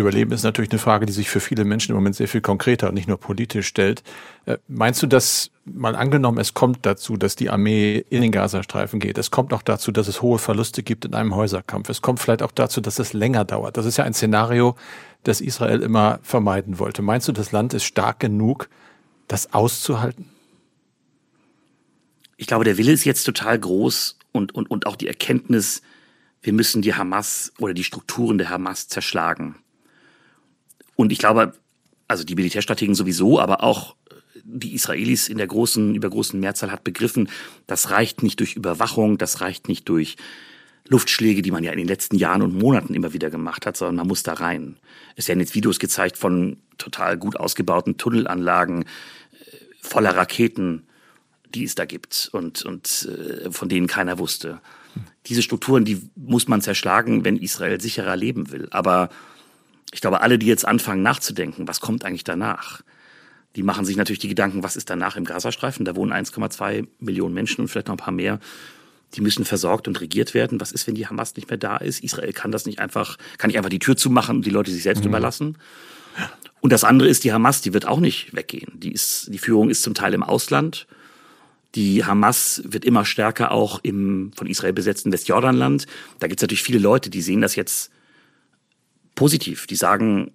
Überleben ist natürlich eine Frage, die sich für viele Menschen im Moment sehr viel konkreter und nicht nur politisch stellt. Äh, meinst du, dass mal angenommen, es kommt dazu, dass die Armee in den Gazastreifen geht, es kommt auch dazu, dass es hohe Verluste gibt in einem Häuserkampf, es kommt vielleicht auch dazu, dass es länger dauert. Das ist ja ein Szenario, das Israel immer vermeiden wollte. Meinst du, das Land ist stark genug, das auszuhalten? Ich glaube, der Wille ist jetzt total groß und, und, und auch die Erkenntnis, wir müssen die Hamas oder die Strukturen der Hamas zerschlagen. Und ich glaube, also die Militärstrategen sowieso, aber auch die Israelis in der großen, über großen Mehrzahl hat begriffen, das reicht nicht durch Überwachung, das reicht nicht durch Luftschläge, die man ja in den letzten Jahren und Monaten immer wieder gemacht hat, sondern man muss da rein. Es werden jetzt Videos gezeigt von total gut ausgebauten Tunnelanlagen, äh, voller Raketen, die es da gibt und, und äh, von denen keiner wusste. Diese Strukturen, die muss man zerschlagen, wenn Israel sicherer leben will. Aber ich glaube, alle, die jetzt anfangen nachzudenken, was kommt eigentlich danach, die machen sich natürlich die Gedanken, was ist danach im Gazastreifen? Da wohnen 1,2 Millionen Menschen und vielleicht noch ein paar mehr. Die müssen versorgt und regiert werden. Was ist, wenn die Hamas nicht mehr da ist? Israel kann das nicht einfach, kann nicht einfach die Tür zumachen und die Leute sich selbst mhm. überlassen. Und das andere ist die Hamas, die wird auch nicht weggehen. Die ist, die Führung ist zum Teil im Ausland. Die Hamas wird immer stärker auch im von Israel besetzten Westjordanland. Da gibt es natürlich viele Leute, die sehen das jetzt positiv. Die sagen,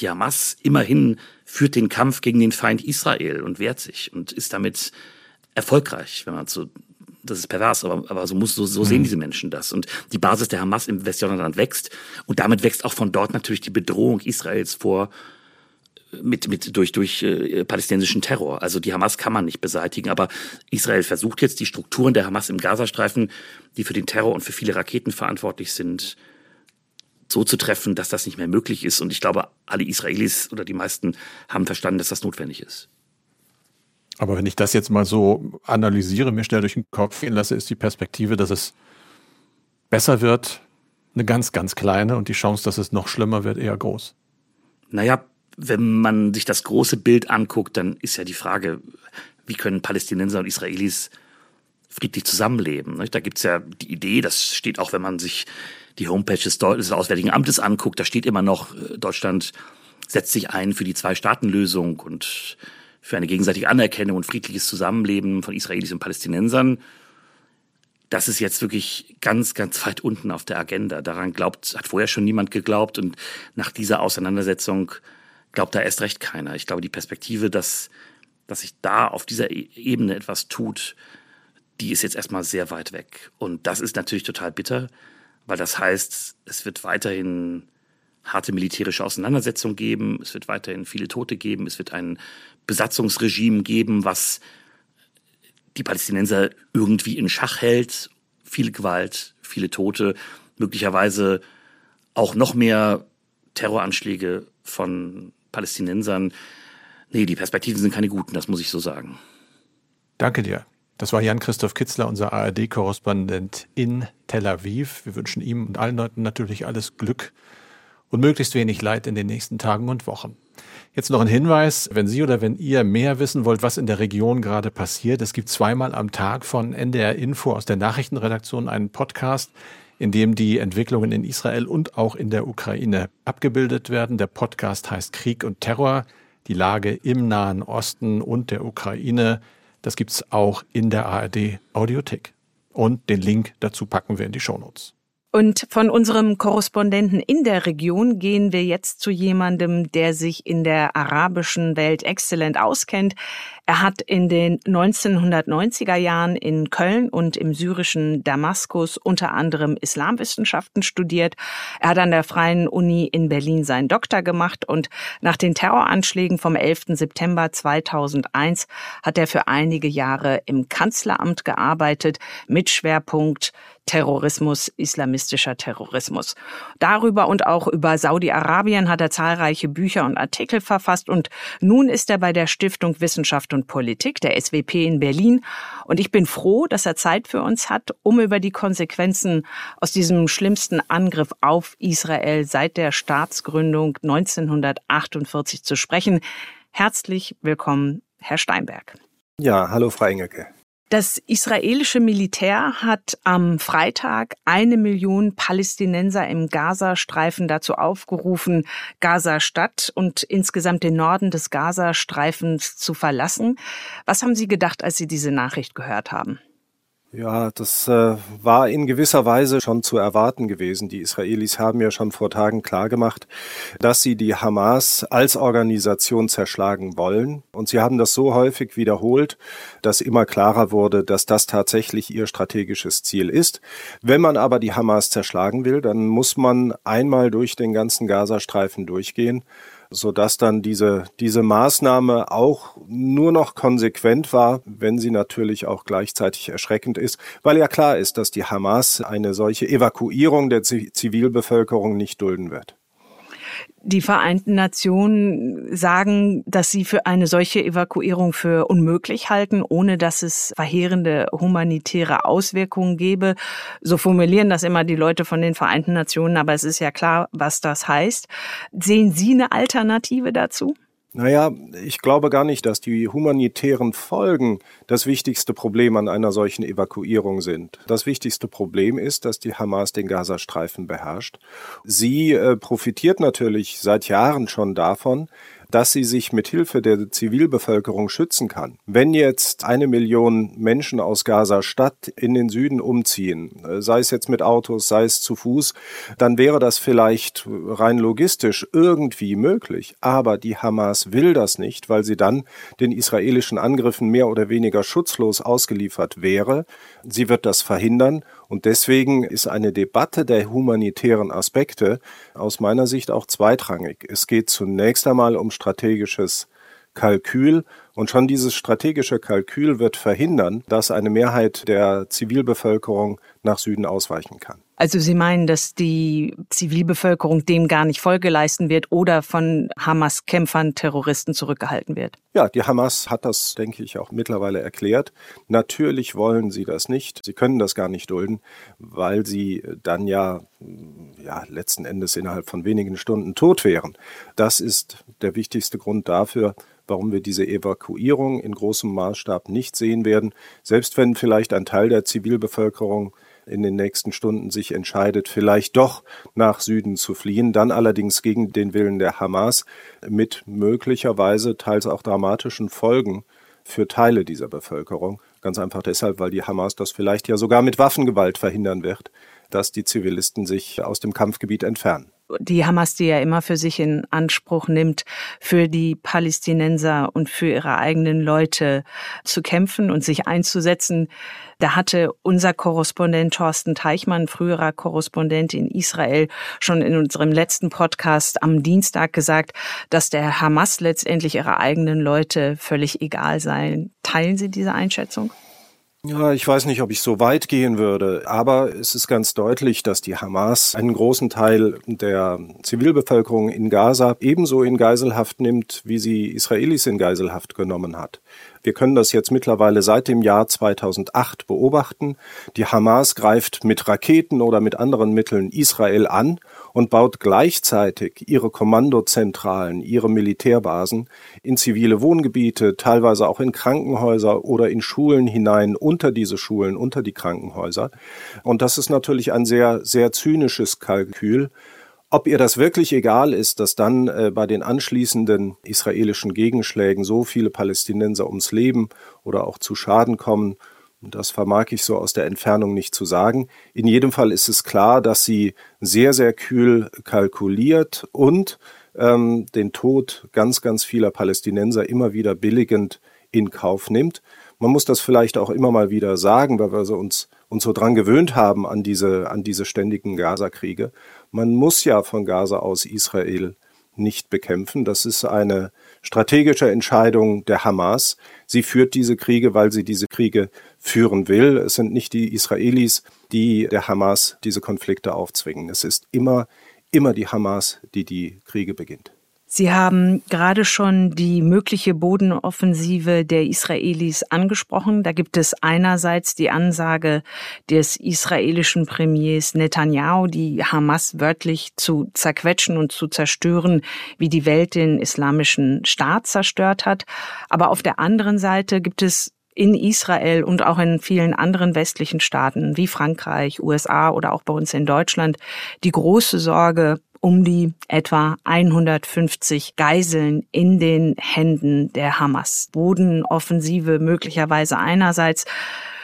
die Hamas immerhin führt den Kampf gegen den Feind Israel und wehrt sich und ist damit erfolgreich, wenn man so das ist pervers, aber, aber so muss so, so sehen mhm. diese Menschen das. Und die Basis der Hamas im Westjordanland wächst und damit wächst auch von dort natürlich die Bedrohung Israels vor mit, mit durch, durch äh, palästinensischen Terror. Also die Hamas kann man nicht beseitigen, aber Israel versucht jetzt die Strukturen der Hamas im Gazastreifen, die für den Terror und für viele Raketen verantwortlich sind, so zu treffen, dass das nicht mehr möglich ist. Und ich glaube, alle Israelis oder die meisten haben verstanden, dass das notwendig ist. Aber wenn ich das jetzt mal so analysiere, mir schnell durch den Kopf gehen lasse, ist die Perspektive, dass es besser wird, eine ganz, ganz kleine und die Chance, dass es noch schlimmer wird, eher groß. Naja, wenn man sich das große Bild anguckt, dann ist ja die Frage, wie können Palästinenser und Israelis friedlich zusammenleben. Da gibt es ja die Idee, das steht auch, wenn man sich die Homepage des, Auswärtigen Amtes anguckt, da steht immer noch, äh, Deutschland setzt sich ein für die Zwei-Staaten-Lösung und für eine gegenseitige Anerkennung und friedliches Zusammenleben von Israelis und Palästinensern. Das ist jetzt wirklich ganz, ganz weit unten auf der Agenda. Daran glaubt, hat vorher schon niemand geglaubt und nach dieser Auseinandersetzung glaubt da erst recht keiner. Ich glaube, die Perspektive, dass, dass sich da auf dieser e-, Ebene etwas tut, die ist jetzt erstmal sehr weit weg. Und das ist natürlich total bitter, weil das heißt, es wird weiterhin harte militärische Auseinandersetzungen geben, es wird weiterhin viele Tote geben, es wird ein Besatzungsregime geben, was die Palästinenser irgendwie in Schach hält, viel Gewalt, viele Tote, möglicherweise auch noch mehr Terroranschläge von Palästinensern. Nee, die Perspektiven sind keine guten, das muss ich so sagen. Danke dir. Das war Jan-Christoph Kitzler, unser ARD-Korrespondent in Tel Aviv. Wir wünschen ihm und allen Leuten natürlich alles Glück und möglichst wenig Leid in den nächsten Tagen und Wochen. Jetzt noch ein Hinweis, wenn Sie oder wenn ihr mehr wissen wollt, was in der Region gerade passiert. Es gibt zweimal am Tag von NDR Info aus der Nachrichtenredaktion einen Podcast, in dem die Entwicklungen in Israel und auch in der Ukraine abgebildet werden. Der Podcast heißt Krieg und Terror, die Lage im Nahen Osten und der Ukraine das gibt's auch in der ARD Audiothek. Und den Link dazu packen wir in die Shownotes. Und von unserem Korrespondenten in der Region gehen wir jetzt zu jemandem, der sich in der arabischen Welt exzellent auskennt. Er hat in den 1990er Jahren in Köln und im syrischen Damaskus unter anderem Islamwissenschaften studiert. Er hat an der Freien Uni in Berlin seinen Doktor gemacht und nach den Terroranschlägen vom 11. September 2001 hat er für einige Jahre im Kanzleramt gearbeitet mit Schwerpunkt Terrorismus, islamistischer Terrorismus. Darüber und auch über Saudi-Arabien hat er zahlreiche Bücher und Artikel verfasst und nun ist er bei der Stiftung Wissenschaft und Politik, der SWP in Berlin. Und ich bin froh, dass er Zeit für uns hat, um über die Konsequenzen aus diesem schlimmsten Angriff auf Israel seit der Staatsgründung 1948 zu sprechen. Herzlich willkommen, Herr Steinberg. Ja, hallo, Frau Engelke. Das israelische Militär hat am Freitag eine Million Palästinenser im Gazastreifen dazu aufgerufen, Gaza-Stadt und insgesamt den Norden des Gazastreifens zu verlassen. Was haben Sie gedacht, als Sie diese Nachricht gehört haben? Ja, das äh, war in gewisser Weise schon zu erwarten gewesen. Die Israelis haben ja schon vor Tagen klargemacht, dass sie die Hamas als Organisation zerschlagen wollen. Und sie haben das so häufig wiederholt, dass immer klarer wurde, dass das tatsächlich ihr strategisches Ziel ist. Wenn man aber die Hamas zerschlagen will, dann muss man einmal durch den ganzen Gazastreifen durchgehen sodass dann diese, diese Maßnahme auch nur noch konsequent war, wenn sie natürlich auch gleichzeitig erschreckend ist, weil ja klar ist, dass die Hamas eine solche Evakuierung der Zivilbevölkerung nicht dulden wird. Die Vereinten Nationen sagen, dass sie für eine solche Evakuierung für unmöglich halten, ohne dass es verheerende humanitäre Auswirkungen gäbe. So formulieren das immer die Leute von den Vereinten Nationen, aber es ist ja klar, was das heißt. Sehen Sie eine Alternative dazu? Naja, ich glaube gar nicht, dass die humanitären Folgen das wichtigste Problem an einer solchen Evakuierung sind. Das wichtigste Problem ist, dass die Hamas den Gazastreifen beherrscht. Sie äh, profitiert natürlich seit Jahren schon davon, dass sie sich mit Hilfe der Zivilbevölkerung schützen kann. Wenn jetzt eine Million Menschen aus Gaza-Stadt in den Süden umziehen, äh, sei es jetzt mit Autos, sei es zu Fuß, dann wäre das vielleicht rein logistisch irgendwie möglich. Aber die Hamas will das nicht, weil sie dann den israelischen Angriffen mehr oder weniger schutzlos ausgeliefert wäre. Sie wird das verhindern und deswegen ist eine Debatte der humanitären Aspekte aus meiner Sicht auch zweitrangig. Es geht zunächst einmal um strategisches Kalkül und schon dieses strategische Kalkül wird verhindern, dass eine Mehrheit der Zivilbevölkerung nach Süden ausweichen kann. Also Sie meinen, dass die Zivilbevölkerung dem gar nicht Folge leisten wird oder von Hamas-Kämpfern, Terroristen zurückgehalten wird? Ja, die Hamas hat das, denke ich, auch mittlerweile erklärt. Natürlich wollen sie das nicht. Sie können das gar nicht dulden, weil sie dann ja, ja letzten Endes innerhalb von wenigen Stunden tot wären. Das ist der wichtigste Grund dafür, warum wir diese Evakuierung in großem Maßstab nicht sehen werden, selbst wenn vielleicht ein Teil der Zivilbevölkerung in den nächsten Stunden sich entscheidet, vielleicht doch nach Süden zu fliehen, dann allerdings gegen den Willen der Hamas mit möglicherweise teils auch dramatischen Folgen für Teile dieser Bevölkerung. Ganz einfach deshalb, weil die Hamas das vielleicht ja sogar mit Waffengewalt verhindern wird, dass die Zivilisten sich aus dem Kampfgebiet entfernen die Hamas, die ja immer für sich in Anspruch nimmt, für die Palästinenser und für ihre eigenen Leute zu kämpfen und sich einzusetzen. Da hatte unser Korrespondent Thorsten Teichmann, früherer Korrespondent in Israel, schon in unserem letzten Podcast am Dienstag gesagt, dass der Hamas letztendlich ihre eigenen Leute völlig egal seien. Teilen Sie diese Einschätzung? Ja, ich weiß nicht, ob ich so weit gehen würde, aber es ist ganz deutlich, dass die Hamas einen großen Teil der Zivilbevölkerung in Gaza ebenso in Geiselhaft nimmt, wie sie Israelis in Geiselhaft genommen hat. Wir können das jetzt mittlerweile seit dem Jahr 2008 beobachten. Die Hamas greift mit Raketen oder mit anderen Mitteln Israel an und baut gleichzeitig ihre Kommandozentralen, ihre Militärbasen in zivile Wohngebiete, teilweise auch in Krankenhäuser oder in Schulen hinein, unter diese Schulen, unter die Krankenhäuser. Und das ist natürlich ein sehr, sehr zynisches Kalkül. Ob ihr das wirklich egal ist, dass dann äh, bei den anschließenden israelischen Gegenschlägen so viele Palästinenser ums Leben oder auch zu Schaden kommen, das vermag ich so aus der Entfernung nicht zu sagen. In jedem Fall ist es klar, dass sie sehr, sehr kühl kalkuliert und ähm, den Tod ganz, ganz vieler Palästinenser immer wieder billigend in Kauf nimmt. Man muss das vielleicht auch immer mal wieder sagen, weil wir so uns, uns so dran gewöhnt haben an diese, an diese ständigen Gaza-Kriege. Man muss ja von Gaza aus Israel nicht bekämpfen. Das ist eine strategische Entscheidung der Hamas. Sie führt diese Kriege, weil sie diese Kriege führen will. Es sind nicht die Israelis, die der Hamas diese Konflikte aufzwingen. Es ist immer, immer die Hamas, die die Kriege beginnt. Sie haben gerade schon die mögliche Bodenoffensive der Israelis angesprochen. Da gibt es einerseits die Ansage des israelischen Premiers Netanyahu, die Hamas wörtlich zu zerquetschen und zu zerstören, wie die Welt den islamischen Staat zerstört hat. Aber auf der anderen Seite gibt es in Israel und auch in vielen anderen westlichen Staaten wie Frankreich, USA oder auch bei uns in Deutschland die große Sorge, um die etwa 150 Geiseln in den Händen der Hamas. Bodenoffensive möglicherweise einerseits,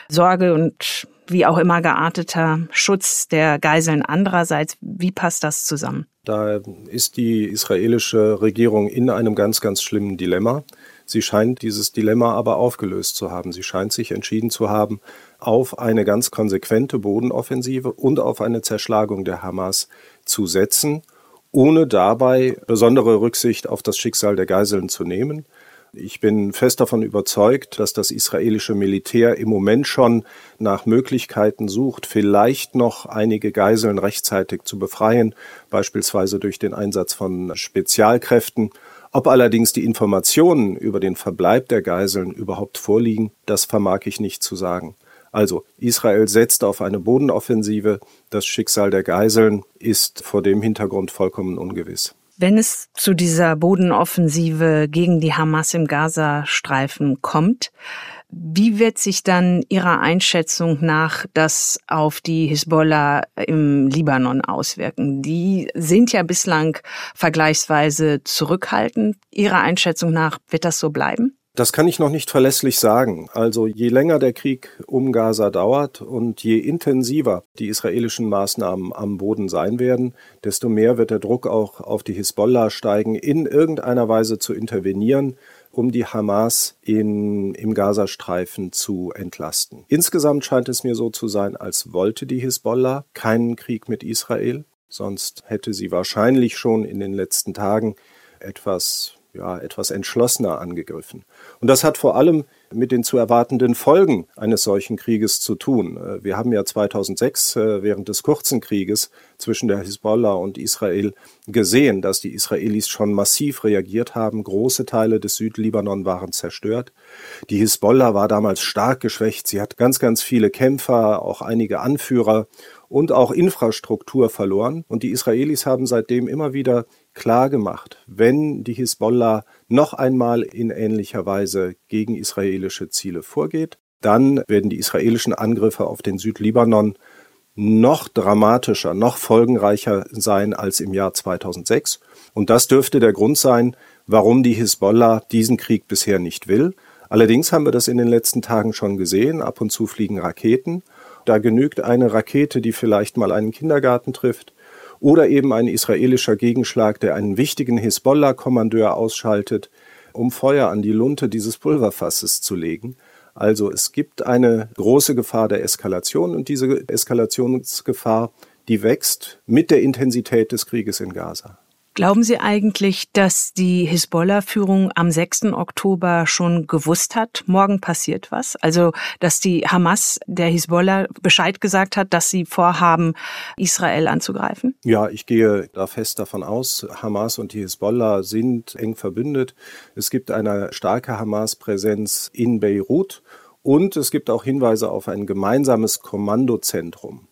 Sorge und wie auch immer gearteter Schutz der Geiseln andererseits. Wie passt das zusammen? Da ist die israelische Regierung in einem ganz, ganz schlimmen Dilemma. Sie scheint dieses Dilemma aber aufgelöst zu haben. Sie scheint sich entschieden zu haben, auf eine ganz konsequente Bodenoffensive und auf eine Zerschlagung der Hamas zu setzen, ohne dabei besondere Rücksicht auf das Schicksal der Geiseln zu nehmen. Ich bin fest davon überzeugt, dass das israelische Militär im Moment schon nach Möglichkeiten sucht, vielleicht noch einige Geiseln rechtzeitig zu befreien, beispielsweise durch den Einsatz von Spezialkräften. Ob allerdings die Informationen über den Verbleib der Geiseln überhaupt vorliegen, das vermag ich nicht zu sagen. Also Israel setzt auf eine Bodenoffensive. Das Schicksal der Geiseln ist vor dem Hintergrund vollkommen ungewiss. Wenn es zu dieser Bodenoffensive gegen die Hamas im Gazastreifen kommt, wie wird sich dann Ihrer Einschätzung nach das auf die Hisbollah im Libanon auswirken? Die sind ja bislang vergleichsweise zurückhaltend. Ihrer Einschätzung nach wird das so bleiben? Das kann ich noch nicht verlässlich sagen. Also je länger der Krieg um Gaza dauert und je intensiver die israelischen Maßnahmen am Boden sein werden, desto mehr wird der Druck auch auf die Hisbollah steigen, in irgendeiner Weise zu intervenieren, um die Hamas in, im Gazastreifen zu entlasten. Insgesamt scheint es mir so zu sein, als wollte die Hisbollah keinen Krieg mit Israel, sonst hätte sie wahrscheinlich schon in den letzten Tagen etwas ja, etwas entschlossener angegriffen. Und das hat vor allem mit den zu erwartenden Folgen eines solchen Krieges zu tun. Äh, wir haben ja 2006 äh, während des kurzen Krieges zwischen der Hisbollah und Israel gesehen, dass die Israelis schon massiv reagiert haben. Große Teile des Südlibanon waren zerstört. Die Hisbollah war damals stark geschwächt. Sie hat ganz, ganz viele Kämpfer, auch einige Anführer und auch Infrastruktur verloren. Und die Israelis haben seitdem immer wieder klar gemacht, wenn die Hisbollah noch einmal in ähnlicher Weise gegen israelische Ziele vorgeht, dann werden die israelischen Angriffe auf den Südlibanon noch dramatischer, noch folgenreicher sein als im Jahr 2006. Und das dürfte der Grund sein, warum die Hisbollah diesen Krieg bisher nicht will. Allerdings haben wir das in den letzten Tagen schon gesehen. Ab und zu fliegen Raketen. Da genügt eine Rakete, die vielleicht mal einen Kindergarten trifft, oder eben ein israelischer Gegenschlag, der einen wichtigen Hisbollah-Kommandeur ausschaltet, um Feuer an die Lunte dieses Pulverfasses zu legen. Also es gibt eine große Gefahr der Eskalation und diese Eskalationsgefahr, die wächst mit der Intensität des Krieges in Gaza. Glauben Sie eigentlich, dass die Hisbollah-Führung am 6. Oktober schon gewusst hat, morgen passiert was? Also, dass die Hamas der Hisbollah Bescheid gesagt hat, dass sie vorhaben, Israel anzugreifen? Ja, ich gehe da fest davon aus. Hamas und die Hisbollah sind eng verbündet. Es gibt eine starke Hamas-Präsenz in Beirut. Und es gibt auch Hinweise auf ein gemeinsames Kommandozentrum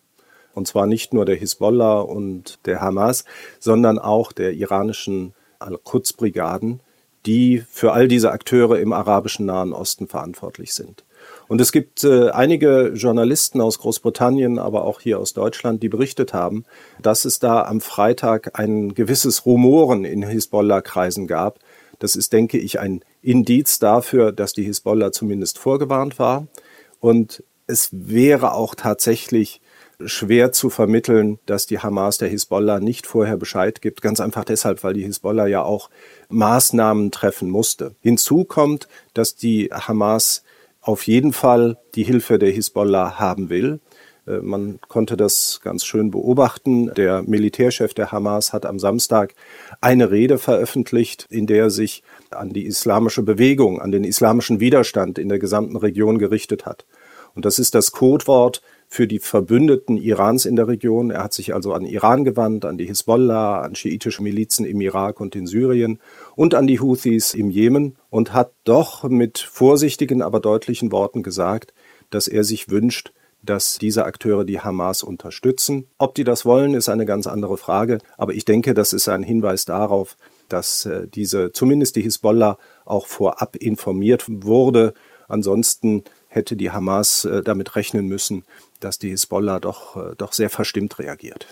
und zwar nicht nur der Hisbollah und der Hamas, sondern auch der iranischen Al-Quds-Brigaden, die für all diese Akteure im arabischen Nahen Osten verantwortlich sind. Und es gibt äh, einige Journalisten aus Großbritannien, aber auch hier aus Deutschland, die berichtet haben, dass es da am Freitag ein gewisses Rumoren in Hisbollah-Kreisen gab. Das ist, denke ich, ein Indiz dafür, dass die Hisbollah zumindest vorgewarnt war. Und es wäre auch tatsächlich schwer zu vermitteln, dass die Hamas der Hisbollah nicht vorher Bescheid gibt. Ganz einfach deshalb, weil die Hisbollah ja auch Maßnahmen treffen musste. Hinzu kommt, dass die Hamas auf jeden Fall die Hilfe der Hisbollah haben will. Äh, man konnte das ganz schön beobachten. Der Militärchef der Hamas hat am Samstag eine Rede veröffentlicht, in der er sich an die islamische Bewegung, an den islamischen Widerstand in der gesamten Region gerichtet hat. Und das ist das Codewort für die Verbündeten Irans in der Region. Er hat sich also an Iran gewandt, an die Hisbollah, an schiitische Milizen im Irak und in Syrien und an die Houthis im Jemen und hat doch mit vorsichtigen, aber deutlichen Worten gesagt, dass er sich wünscht, dass diese Akteure die Hamas unterstützen. Ob die das wollen, ist eine ganz andere Frage. Aber ich denke, das ist ein Hinweis darauf, dass äh, diese, zumindest die Hisbollah, auch vorab informiert wurde. Ansonsten hätte die Hamas äh, damit rechnen müssen, dass die Hisbollah doch, äh, doch sehr verstimmt reagiert.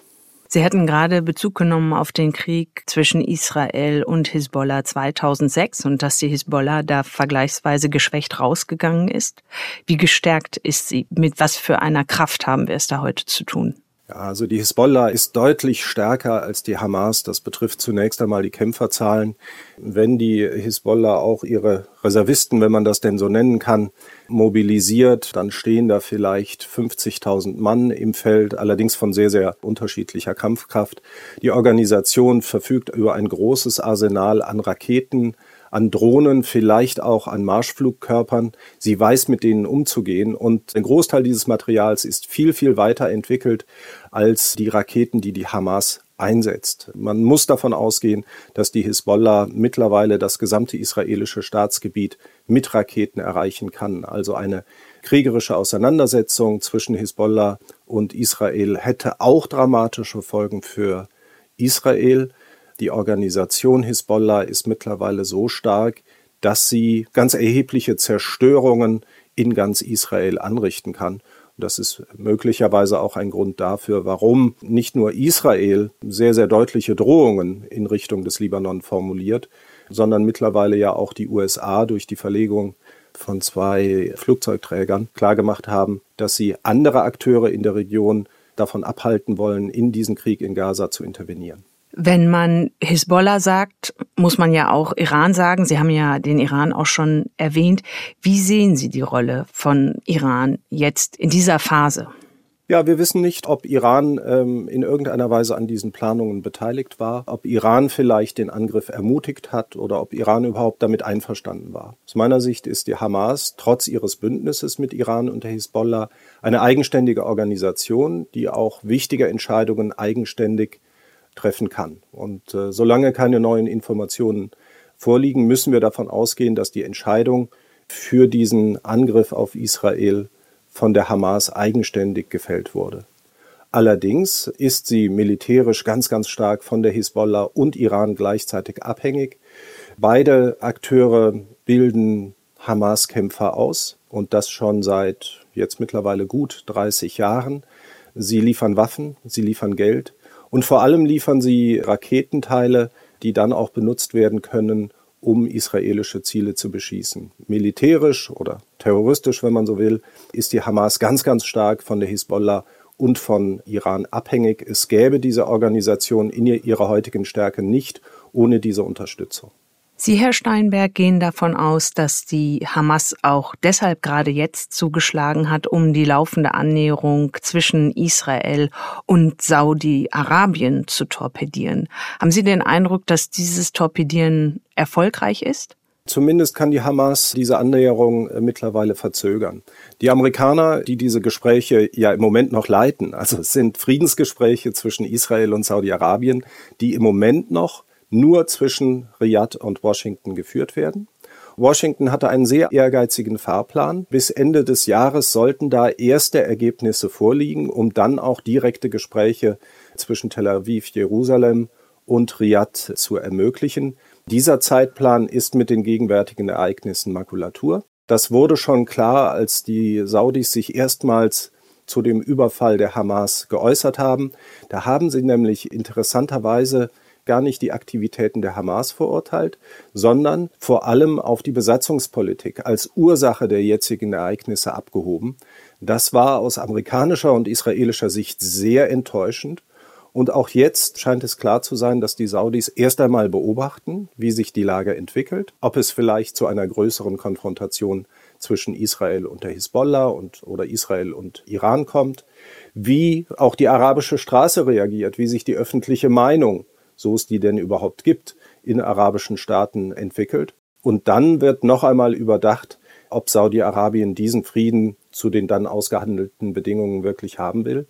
Sie hätten gerade Bezug genommen auf den Krieg zwischen Israel und Hisbollah 2006 und dass die Hisbollah da vergleichsweise geschwächt rausgegangen ist. Wie gestärkt ist sie? Mit was für einer Kraft haben wir es da heute zu tun? Ja, also die Hisbollah ist deutlich stärker als die Hamas. Das betrifft zunächst einmal die Kämpferzahlen. Wenn die Hisbollah auch ihre Reservisten, wenn man das denn so nennen kann, mobilisiert, dann stehen da vielleicht 50.000 Mann im Feld, allerdings von sehr, sehr unterschiedlicher Kampfkraft. Die Organisation verfügt über ein großes Arsenal an Raketen, an Drohnen, vielleicht auch an Marschflugkörpern. Sie weiß, mit denen umzugehen. Und ein Großteil dieses Materials ist viel, viel weiter entwickelt als die Raketen, die die Hamas einsetzt. Man muss davon ausgehen, dass die Hisbollah mittlerweile das gesamte israelische Staatsgebiet mit Raketen erreichen kann. Also eine kriegerische Auseinandersetzung zwischen Hisbollah und Israel hätte auch dramatische Folgen für Israel. Die Organisation Hisbollah ist mittlerweile so stark, dass sie ganz erhebliche Zerstörungen in ganz Israel anrichten kann. Das ist möglicherweise auch ein Grund dafür, warum nicht nur Israel sehr, sehr deutliche Drohungen in Richtung des Libanon formuliert, sondern mittlerweile ja auch die USA durch die Verlegung von zwei Flugzeugträgern klargemacht haben, dass sie andere Akteure in der Region davon abhalten wollen, in diesen Krieg in Gaza zu intervenieren. Wenn man Hisbollah sagt, muss man ja auch Iran sagen. Sie haben ja den Iran auch schon erwähnt. Wie sehen Sie die Rolle von Iran jetzt in dieser Phase? Ja, wir wissen nicht, ob Iran ähm, in irgendeiner Weise an diesen Planungen beteiligt war, ob Iran vielleicht den Angriff ermutigt hat oder ob Iran überhaupt damit einverstanden war. Aus meiner Sicht ist die Hamas trotz ihres Bündnisses mit Iran und der Hisbollah eine eigenständige Organisation, die auch wichtige Entscheidungen eigenständig treffen kann. Und äh, solange keine neuen Informationen vorliegen, müssen wir davon ausgehen, dass die Entscheidung für diesen Angriff auf Israel von der Hamas eigenständig gefällt wurde. Allerdings ist sie militärisch ganz, ganz stark von der Hisbollah und Iran gleichzeitig abhängig. Beide Akteure bilden Hamas-Kämpfer aus und das schon seit jetzt mittlerweile gut 30 Jahren. Sie liefern Waffen, sie liefern Geld und vor allem liefern sie Raketenteile, die dann auch benutzt werden können, um israelische Ziele zu beschießen. Militärisch oder terroristisch, wenn man so will, ist die Hamas ganz, ganz stark von der Hisbollah und von Iran abhängig. Es gäbe diese Organisation in ihrer heutigen Stärke nicht ohne diese Unterstützung. Sie, Herr Steinberg, gehen davon aus, dass die Hamas auch deshalb gerade jetzt zugeschlagen hat, um die laufende Annäherung zwischen Israel und Saudi-Arabien zu torpedieren. Haben Sie den Eindruck, dass dieses Torpedieren erfolgreich ist? Zumindest kann die Hamas diese Annäherung äh, mittlerweile verzögern. Die Amerikaner, die diese Gespräche ja im Moment noch leiten, also es sind Friedensgespräche zwischen Israel und Saudi-Arabien, die im Moment noch nur zwischen Riyadh und Washington geführt werden. Washington hatte einen sehr ehrgeizigen Fahrplan. Bis Ende des Jahres sollten da erste Ergebnisse vorliegen, um dann auch direkte Gespräche zwischen Tel Aviv, Jerusalem und Riyadh zu ermöglichen. Dieser Zeitplan ist mit den gegenwärtigen Ereignissen Makulatur. Das wurde schon klar, als die Saudis sich erstmals zu dem Überfall der Hamas geäußert haben. Da haben sie nämlich interessanterweise gar nicht die Aktivitäten der Hamas verurteilt, sondern vor allem auf die Besatzungspolitik als Ursache der jetzigen Ereignisse abgehoben. Das war aus amerikanischer und israelischer Sicht sehr enttäuschend. Und auch jetzt scheint es klar zu sein, dass die Saudis erst einmal beobachten, wie sich die Lage entwickelt, ob es vielleicht zu einer größeren Konfrontation zwischen Israel und der Hisbollah und, oder Israel und Iran kommt, wie auch die arabische Straße reagiert, wie sich die öffentliche Meinung, so es die denn überhaupt gibt, in arabischen Staaten entwickelt. Und dann wird noch einmal überdacht, ob Saudi-Arabien diesen Frieden zu den dann ausgehandelten Bedingungen wirklich haben will.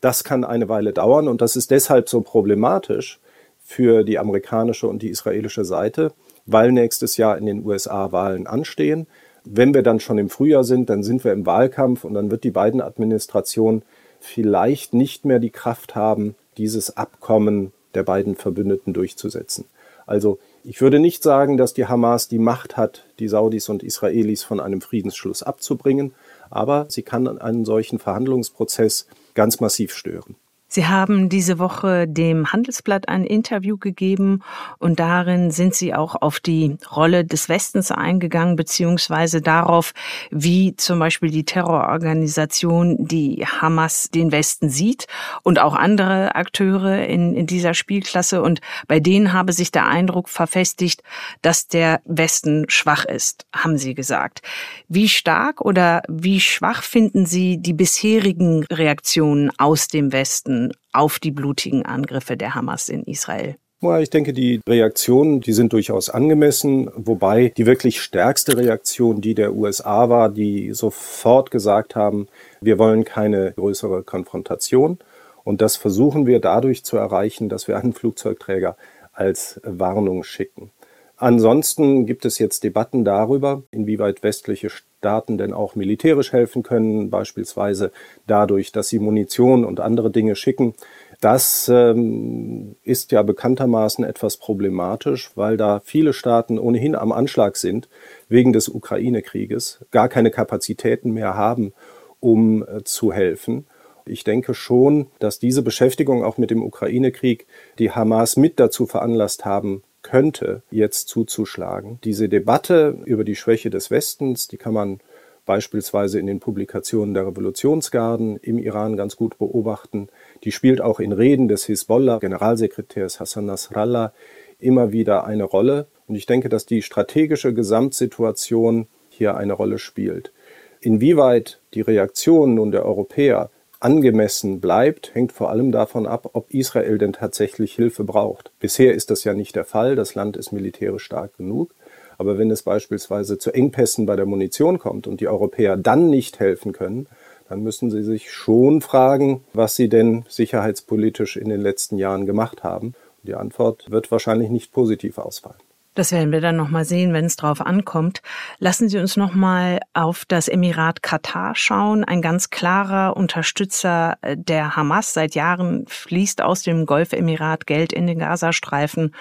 Das kann eine Weile dauern und das ist deshalb so problematisch für die amerikanische und die israelische Seite, weil nächstes Jahr in den USA Wahlen anstehen. Wenn wir dann schon im Frühjahr sind, dann sind wir im Wahlkampf und dann wird die beiden Administration vielleicht nicht mehr die Kraft haben, dieses Abkommen der beiden Verbündeten durchzusetzen. Also ich würde nicht sagen, dass die Hamas die Macht hat, die Saudis und Israelis von einem Friedensschluss abzubringen, aber sie kann einen solchen Verhandlungsprozess ganz massiv stören. Sie haben diese Woche dem Handelsblatt ein Interview gegeben und darin sind Sie auch auf die Rolle des Westens eingegangen, beziehungsweise darauf, wie zum Beispiel die Terrororganisation, die Hamas den Westen sieht und auch andere Akteure in, in dieser Spielklasse. Und bei denen habe sich der Eindruck verfestigt, dass der Westen schwach ist, haben Sie gesagt. Wie stark oder wie schwach finden Sie die bisherigen Reaktionen aus dem Westen? Antworten auf die blutigen Angriffe der Hamas in Israel? Ich denke, die Reaktionen, die sind durchaus angemessen, wobei die wirklich stärkste Reaktion die der USA war, die sofort gesagt haben, wir wollen keine größere Konfrontation. Und das versuchen wir dadurch zu erreichen, dass wir einen Flugzeugträger als Warnung schicken. Ansonsten gibt es jetzt Debatten darüber, inwieweit westliche Staaten denn auch militärisch helfen können, beispielsweise dadurch, dass sie Munition und andere Dinge schicken. Das ähm, ist ja bekanntermaßen etwas problematisch, weil da viele Staaten ohnehin am Anschlag sind wegen des Ukraine-Krieges, gar keine Kapazitäten mehr haben, um äh, zu helfen. Ich denke schon, dass diese Beschäftigung auch mit dem Ukraine-Krieg die Hamas mit dazu veranlasst haben könnte, jetzt zuzuschlagen. Diese Debatte über die Schwäche des Westens, die kann man beispielsweise in den Publikationen der Revolutionsgarden im Iran ganz gut beobachten. Die spielt auch in Reden des Hisbollah-Generalsekretärs Hassan Nasrallah immer wieder eine Rolle. Und ich denke, dass die strategische Gesamtsituation hier eine Rolle spielt. Inwieweit die Reaktion nun der Europäer angemessen bleibt, hängt vor allem davon ab, ob Israel denn tatsächlich Hilfe braucht. Bisher ist das ja nicht der Fall. Das Land ist militärisch stark genug. Aber wenn es beispielsweise zu Engpässen bei der Munition kommt und die Europäer dann nicht helfen können, dann müssen sie sich schon fragen, was sie denn sicherheitspolitisch in den letzten Jahren gemacht haben. Die Antwort wird wahrscheinlich nicht positiv ausfallen. Das werden wir dann nochmal sehen, wenn es drauf ankommt. Lassen Sie uns nochmal auf das Emirat Katar schauen. Ein ganz klarer Unterstützer äh, der Hamas. Seit Jahren fließt aus dem Golfemirat Geld in den Gazastreifen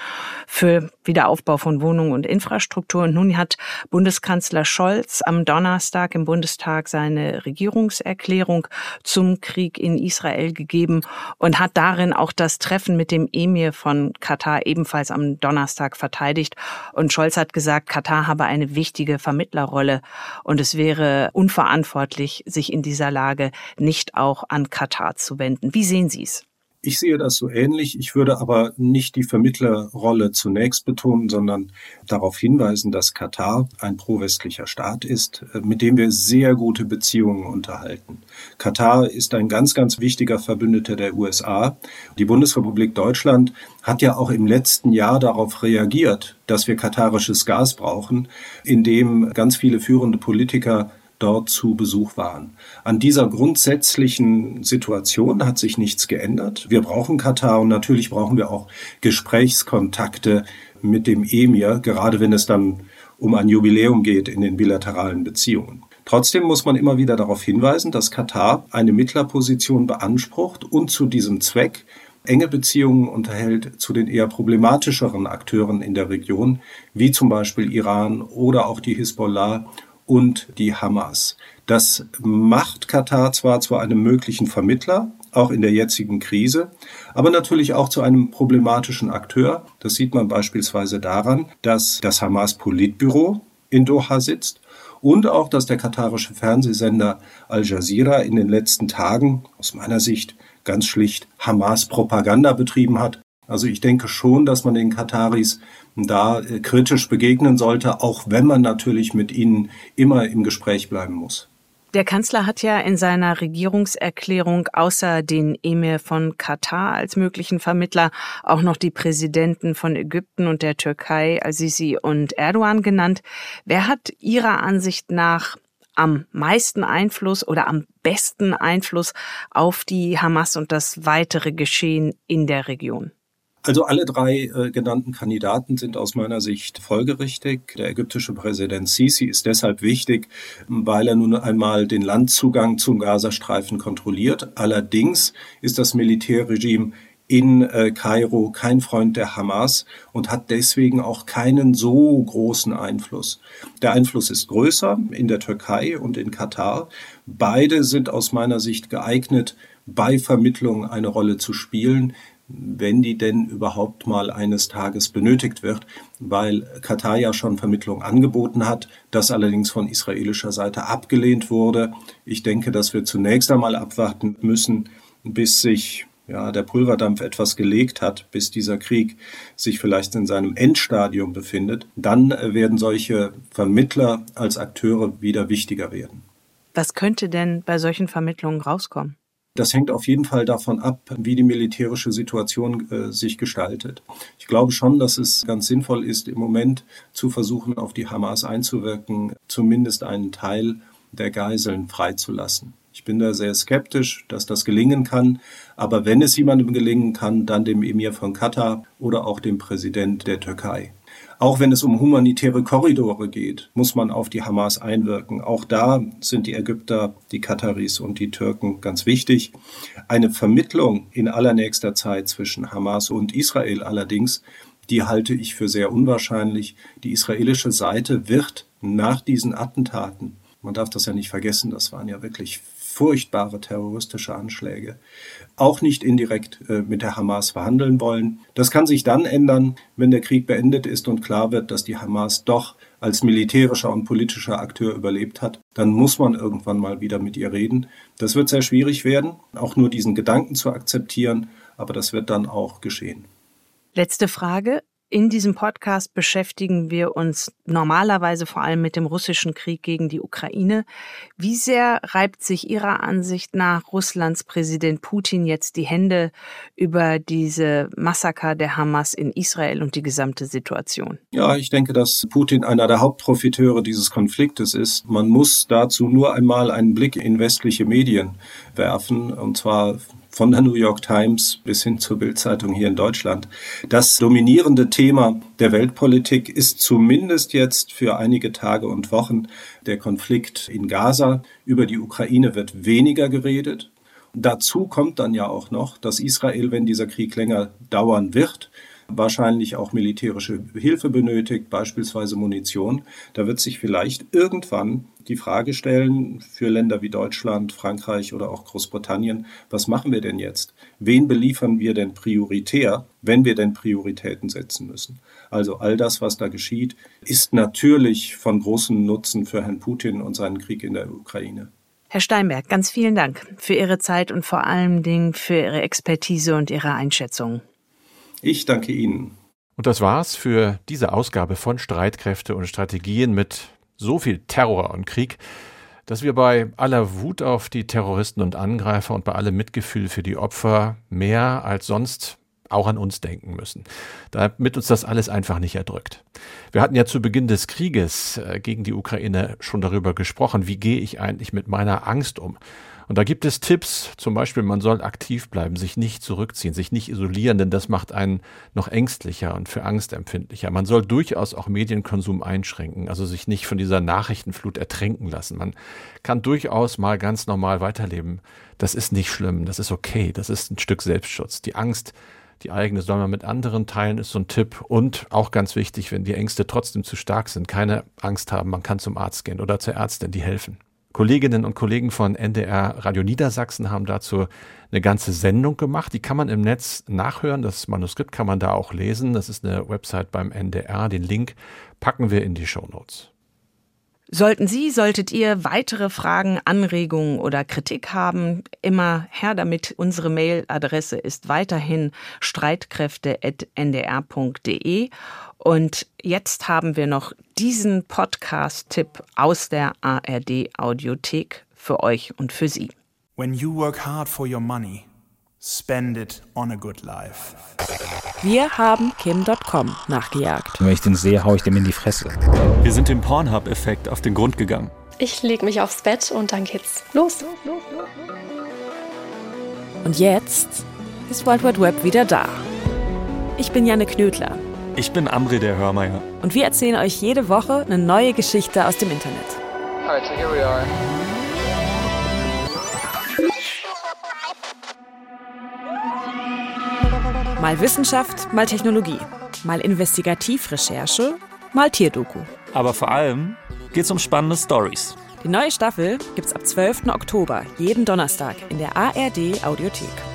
für Wiederaufbau von Wohnungen und Infrastruktur. Und nun hat Bundeskanzler Scholz am Donnerstag im Bundestag seine Regierungserklärung zum Krieg in Israel gegeben und hat darin auch das Treffen mit dem Emir von Katar ebenfalls am Donnerstag verteidigt. Und Scholz hat gesagt, Katar habe eine wichtige Vermittlerrolle und es wäre unverantwortlich, sich in dieser Lage nicht auch an Katar zu wenden. Wie sehen Sie es? Ich sehe das so ähnlich. Ich würde aber nicht die Vermittlerrolle zunächst betonen, sondern darauf hinweisen, dass Katar ein pro-westlicher Staat ist, äh, mit dem wir sehr gute Beziehungen unterhalten. Katar ist ein ganz, ganz wichtiger Verbündeter der USA. Die Bundesrepublik Deutschland hat ja auch im letzten Jahr darauf reagiert, dass wir katarisches Gas brauchen, indem ganz viele führende Politiker dort zu Besuch waren. An dieser grundsätzlichen Situation hat sich nichts geändert. Wir brauchen Katar und natürlich brauchen wir auch Gesprächskontakte mit dem Emir, gerade wenn es dann um ein Jubiläum geht in den bilateralen Beziehungen. Trotzdem muss man immer wieder darauf hinweisen, dass Katar eine Mittlerposition beansprucht und zu diesem Zweck enge Beziehungen unterhält zu den eher problematischeren Akteuren in der Region, wie zum Beispiel Iran oder auch die Hisbollah und die Hamas. Das macht Katar zwar zu einem möglichen Vermittler, auch in der jetzigen Krise, aber natürlich auch zu einem problematischen Akteur. Das sieht man beispielsweise daran, dass das Hamas-Politbüro in Doha sitzt und auch, dass der katarische Fernsehsender Al Jazeera in den letzten Tagen aus meiner Sicht ganz schlicht Hamas-Propaganda betrieben hat. Also ich denke schon, dass man den Kataris da äh, kritisch begegnen sollte, auch wenn man natürlich mit ihnen immer im Gespräch bleiben muss. Der Kanzler hat ja in seiner Regierungserklärung außer den Emir von Katar als möglichen Vermittler auch noch die Präsidenten von Ägypten und der Türkei, Al-Sisi und Erdogan genannt. Wer hat Ihrer Ansicht nach am meisten Einfluss oder am besten Einfluss auf die Hamas und das weitere Geschehen in der Region? Also alle drei äh, genannten Kandidaten sind aus meiner Sicht folgerichtig. Der ägyptische Präsident Sisi ist deshalb wichtig, weil er nun einmal den Landzugang zum Gazastreifen kontrolliert. Allerdings ist das Militärregime in äh, Kairo kein Freund der Hamas und hat deswegen auch keinen so großen Einfluss. Der Einfluss ist größer in der Türkei und in Katar. Beide sind aus meiner Sicht geeignet, bei Vermittlung eine Rolle zu spielen wenn die denn überhaupt mal eines Tages benötigt wird, weil Katar ja schon Vermittlung angeboten hat, das allerdings von israelischer Seite abgelehnt wurde. Ich denke, dass wir zunächst einmal abwarten müssen, bis sich ja, der Pulverdampf etwas gelegt hat, bis dieser Krieg sich vielleicht in seinem Endstadium befindet, dann werden solche Vermittler als Akteure wieder wichtiger werden. Was könnte denn bei solchen Vermittlungen rauskommen? Das hängt auf jeden Fall davon ab, wie die militärische Situation äh, sich gestaltet. Ich glaube schon, dass es ganz sinnvoll ist, im Moment zu versuchen, auf die Hamas einzuwirken, zumindest einen Teil der Geiseln freizulassen. Ich bin da sehr skeptisch, dass das gelingen kann. Aber wenn es jemandem gelingen kann, dann dem Emir von Katar oder auch dem Präsident der Türkei. Auch wenn es um humanitäre Korridore geht, muss man auf die Hamas einwirken. Auch da sind die Ägypter, die Kataris und die Türken ganz wichtig. Eine Vermittlung in allernächster Zeit zwischen Hamas und Israel allerdings, die halte ich für sehr unwahrscheinlich. Die israelische Seite wird nach diesen Attentaten, man darf das ja nicht vergessen, das waren ja wirklich furchtbare terroristische Anschläge, auch nicht indirekt äh, mit der Hamas verhandeln wollen. Das kann sich dann ändern, wenn der Krieg beendet ist und klar wird, dass die Hamas doch als militärischer und politischer Akteur überlebt hat. Dann muss man irgendwann mal wieder mit ihr reden. Das wird sehr schwierig werden, auch nur diesen Gedanken zu akzeptieren, aber das wird dann auch geschehen. Letzte Frage. In diesem Podcast beschäftigen wir uns normalerweise vor allem mit dem russischen Krieg gegen die Ukraine. Wie sehr reibt sich Ihrer Ansicht nach Russlands Präsident Putin jetzt die Hände über diese Massaker der Hamas in Israel und die gesamte Situation? Ja, ich denke, dass Putin einer der Hauptprofiteure dieses Konfliktes ist. Man muss dazu nur einmal einen Blick in westliche Medien werfen, und zwar von der New York Times bis hin zur Bildzeitung hier in Deutschland. Das dominierende Thema der Weltpolitik ist zumindest jetzt für einige Tage und Wochen der Konflikt in Gaza. Über die Ukraine wird weniger geredet. Dazu kommt dann ja auch noch, dass Israel, wenn dieser Krieg länger dauern wird, wahrscheinlich auch militärische Hilfe benötigt, beispielsweise Munition. Da wird sich vielleicht irgendwann die Frage stellen für Länder wie Deutschland, Frankreich oder auch Großbritannien, was machen wir denn jetzt? Wen beliefern wir denn prioritär, wenn wir denn Prioritäten setzen müssen? Also all das, was da geschieht, ist natürlich von großem Nutzen für Herrn Putin und seinen Krieg in der Ukraine. Herr Steinberg, ganz vielen Dank für Ihre Zeit und vor allen Dingen für Ihre Expertise und Ihre Einschätzung. Ich danke Ihnen. Und das war's für diese Ausgabe von Streitkräfte und Strategien mit so viel Terror und Krieg, dass wir bei aller Wut auf die Terroristen und Angreifer und bei allem Mitgefühl für die Opfer mehr als sonst auch an uns denken müssen, damit uns das alles einfach nicht erdrückt. Wir hatten ja zu Beginn des Krieges äh, gegen die Ukraine schon darüber gesprochen, wie gehe ich eigentlich mit meiner Angst um? Und da gibt es Tipps, zum Beispiel, man soll aktiv bleiben, sich nicht zurückziehen, sich nicht isolieren, denn das macht einen noch ängstlicher und für Angst empfindlicher. Man soll durchaus auch Medienkonsum einschränken, also sich nicht von dieser Nachrichtenflut ertränken lassen. Man kann durchaus mal ganz normal weiterleben. Das ist nicht schlimm, das ist okay, das ist ein Stück Selbstschutz. Die Angst, die eigene soll man mit anderen teilen, ist so ein Tipp. Und auch ganz wichtig, wenn die Ängste trotzdem zu stark sind, keine Angst haben, man kann zum Arzt gehen oder zur Ärztin, die helfen. Kolleginnen und Kollegen von NDR Radio Niedersachsen haben dazu eine ganze Sendung gemacht. Die kann man im Netz nachhören. Das Manuskript kann man da auch lesen. Das ist eine Website beim NDR. Den Link packen wir in die Show Notes. Sollten Sie, solltet ihr weitere Fragen, Anregungen oder Kritik haben, immer her damit. Unsere Mailadresse ist weiterhin streitkräfte.ndr.de. Und jetzt haben wir noch diesen Podcast-Tipp aus der ARD Audiothek für euch und für Sie. When you work hard for your money, spend it on a good life. Wir haben Kim.com nachgejagt. Wenn ich den sehe, hau ich dem in die Fresse. Wir sind dem Pornhub-Effekt auf den Grund gegangen. Ich leg mich aufs Bett und dann geht's los. Und jetzt ist World Wide Web wieder da. Ich bin Janne Knödler. Ich bin Amri der Hörmeier. Und wir erzählen euch jede Woche eine neue Geschichte aus dem Internet. Alright, so here we are. Mal Wissenschaft, mal Technologie, mal Investigativrecherche, mal Tierdoku. Aber vor allem geht's um spannende Stories. Die neue Staffel gibt's ab 12. Oktober jeden Donnerstag in der ARD Audiothek.